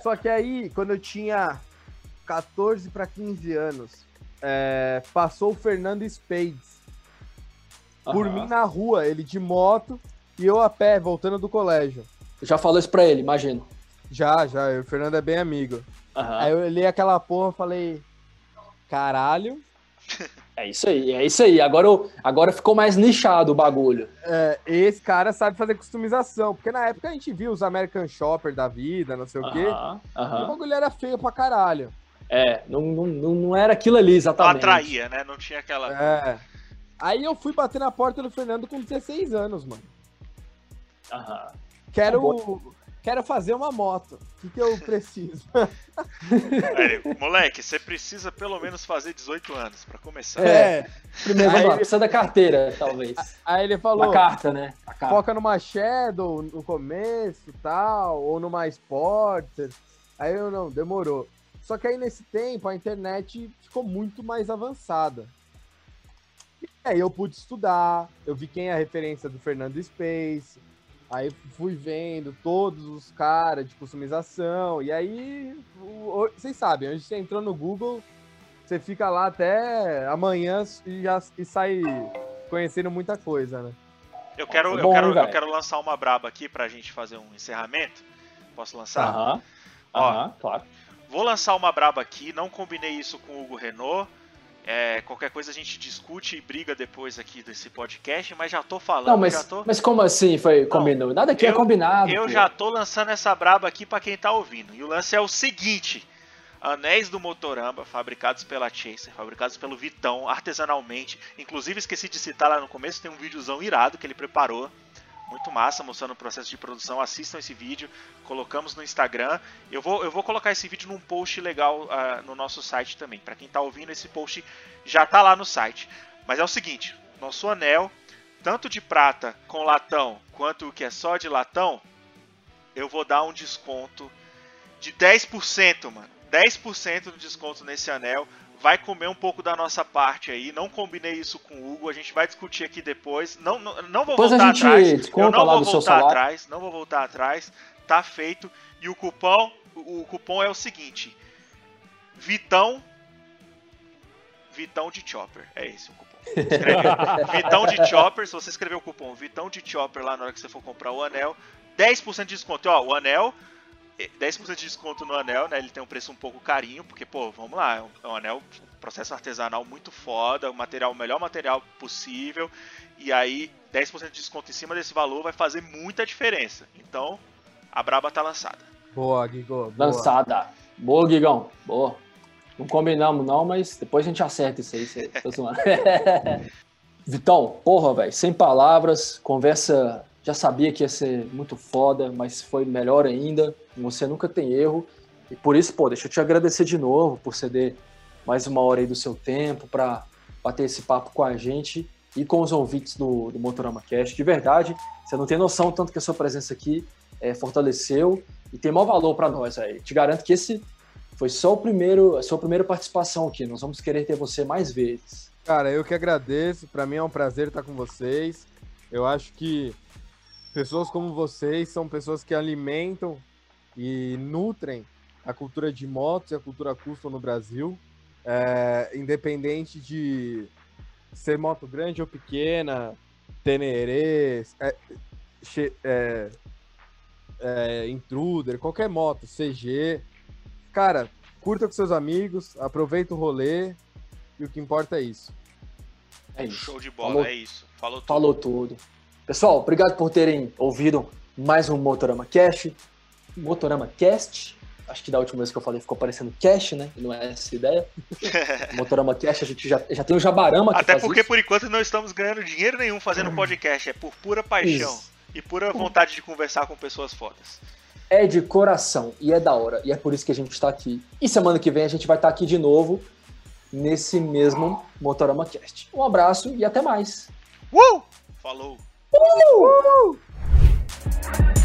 B: Só que aí, quando eu tinha 14 para 15 anos, é, passou o Fernando Spades. Por mim na rua, ele de moto e eu a pé, voltando do colégio.
A: Já falou isso pra ele, imagino.
B: Já, já. O Fernando é bem amigo. Uhum. Aí eu li aquela porra e falei. Caralho.
A: É isso aí, é isso aí. Agora, agora ficou mais nichado o bagulho.
B: É, esse cara sabe fazer customização. Porque na época a gente viu os American Shopper da vida, não sei o quê. Uhum. E o bagulho era feio pra caralho.
A: É, não, não, não era aquilo ali exatamente.
C: Não atraía, né? Não tinha aquela.
B: É. Aí eu fui bater na porta do Fernando com 16 anos, mano.
A: Aham.
B: Quero, quero fazer uma moto. O que, que eu preciso?
C: Aí, moleque, você precisa pelo menos fazer 18 anos para começar.
A: É. Primeiro, vamos lá, precisa da carteira, talvez.
B: Aí ele falou.
A: A carta, né? A
B: carta. Foca numa Shadow no começo e tal, ou numa Sporter. Aí eu não, demorou. Só que aí nesse tempo a internet ficou muito mais avançada. E aí eu pude estudar, eu vi quem é a referência do Fernando Space, Aí fui vendo todos os caras de customização. E aí, vocês sabem, a gente entrou no Google, você fica lá até amanhã e já e sai conhecendo muita coisa, né?
C: Eu quero, eu, quero, eu quero lançar uma braba aqui pra gente fazer um encerramento. Posso lançar?
A: Aham, aham, claro.
C: Vou lançar uma braba aqui, não combinei isso com o Hugo Renault. É, qualquer coisa a gente discute e briga depois aqui desse podcast, mas já tô falando.
A: Não, mas,
C: tô...
A: mas como assim foi combinado? Nada aqui é combinado.
C: Eu pô. já tô lançando essa braba aqui para quem tá ouvindo. E o lance é o seguinte: anéis do Motorama, fabricados pela Chaser, fabricados pelo Vitão, artesanalmente. Inclusive, esqueci de citar lá no começo, tem um videozão irado que ele preparou muito massa, mostrando o processo de produção. Assistam esse vídeo, colocamos no Instagram. Eu vou, eu vou colocar esse vídeo num post legal uh, no nosso site também. Para quem está ouvindo, esse post já está lá no site. Mas é o seguinte: nosso anel, tanto de prata com latão quanto o que é só de latão, eu vou dar um desconto de 10%, mano. 10% de desconto nesse anel vai comer um pouco da nossa parte aí. Não combinei isso com o Hugo, a gente vai discutir aqui depois. Não, não, não vou depois voltar atrás. Eu não vou voltar atrás, não vou voltar atrás. Tá feito. E o cupom, o cupom é o seguinte: Vitão Vitão de Chopper. É esse o cupom. Vitão de Chopper, se você escrever o cupom Vitão de Chopper lá na hora que você for comprar o anel, 10% de desconto. Ó, o anel 10% de desconto no anel, né? Ele tem um preço um pouco carinho, porque, pô, vamos lá, é um, é um anel, processo artesanal muito foda, o material, o melhor material possível, e aí 10% de desconto em cima desse valor vai fazer muita diferença. Então, a Braba tá lançada.
B: Boa, Guigão.
A: Lançada. Boa, Guigão. Boa. Não combinamos não, mas depois a gente acerta isso aí, você tá zoando. Vitão, porra, velho, sem palavras, conversa já sabia que ia ser muito foda, mas foi melhor ainda. Você nunca tem erro. E por isso, pô, deixa eu te agradecer de novo por ceder mais uma hora aí do seu tempo para bater esse papo com a gente e com os ouvintes do, do Motorama Cast. De verdade, você não tem noção tanto que a sua presença aqui é, fortaleceu e tem maior valor para nós aí. Te garanto que esse foi só o primeiro, a sua primeira participação aqui. Nós vamos querer ter você mais vezes.
B: Cara, eu que agradeço. Para mim é um prazer estar com vocês. Eu acho que Pessoas como vocês são pessoas que alimentam e nutrem a cultura de motos e a cultura custom no Brasil, é, independente de ser moto grande ou pequena, Tenerê, é, é, é, Intruder, qualquer moto, CG. Cara, curta com seus amigos, aproveita o rolê e o que importa é isso.
C: É isso. Show de bola, Falou. é isso. Falou tudo.
A: Falou tudo. Pessoal, obrigado por terem ouvido mais um Motorama Cast. Motorama Cast. Acho que da última vez que eu falei ficou parecendo cash, né? Não é essa a ideia. Motorama Cash, a gente já, já tem o Jabarama
C: Até porque, isso. por enquanto, não estamos ganhando dinheiro nenhum fazendo podcast. É por pura paixão isso. e pura vontade de conversar com pessoas fodas.
A: É de coração e é da hora. E é por isso que a gente está aqui. E semana que vem a gente vai estar tá aqui de novo nesse mesmo Motorama Cast. Um abraço e até mais.
C: Uh! Falou! Uh! uh!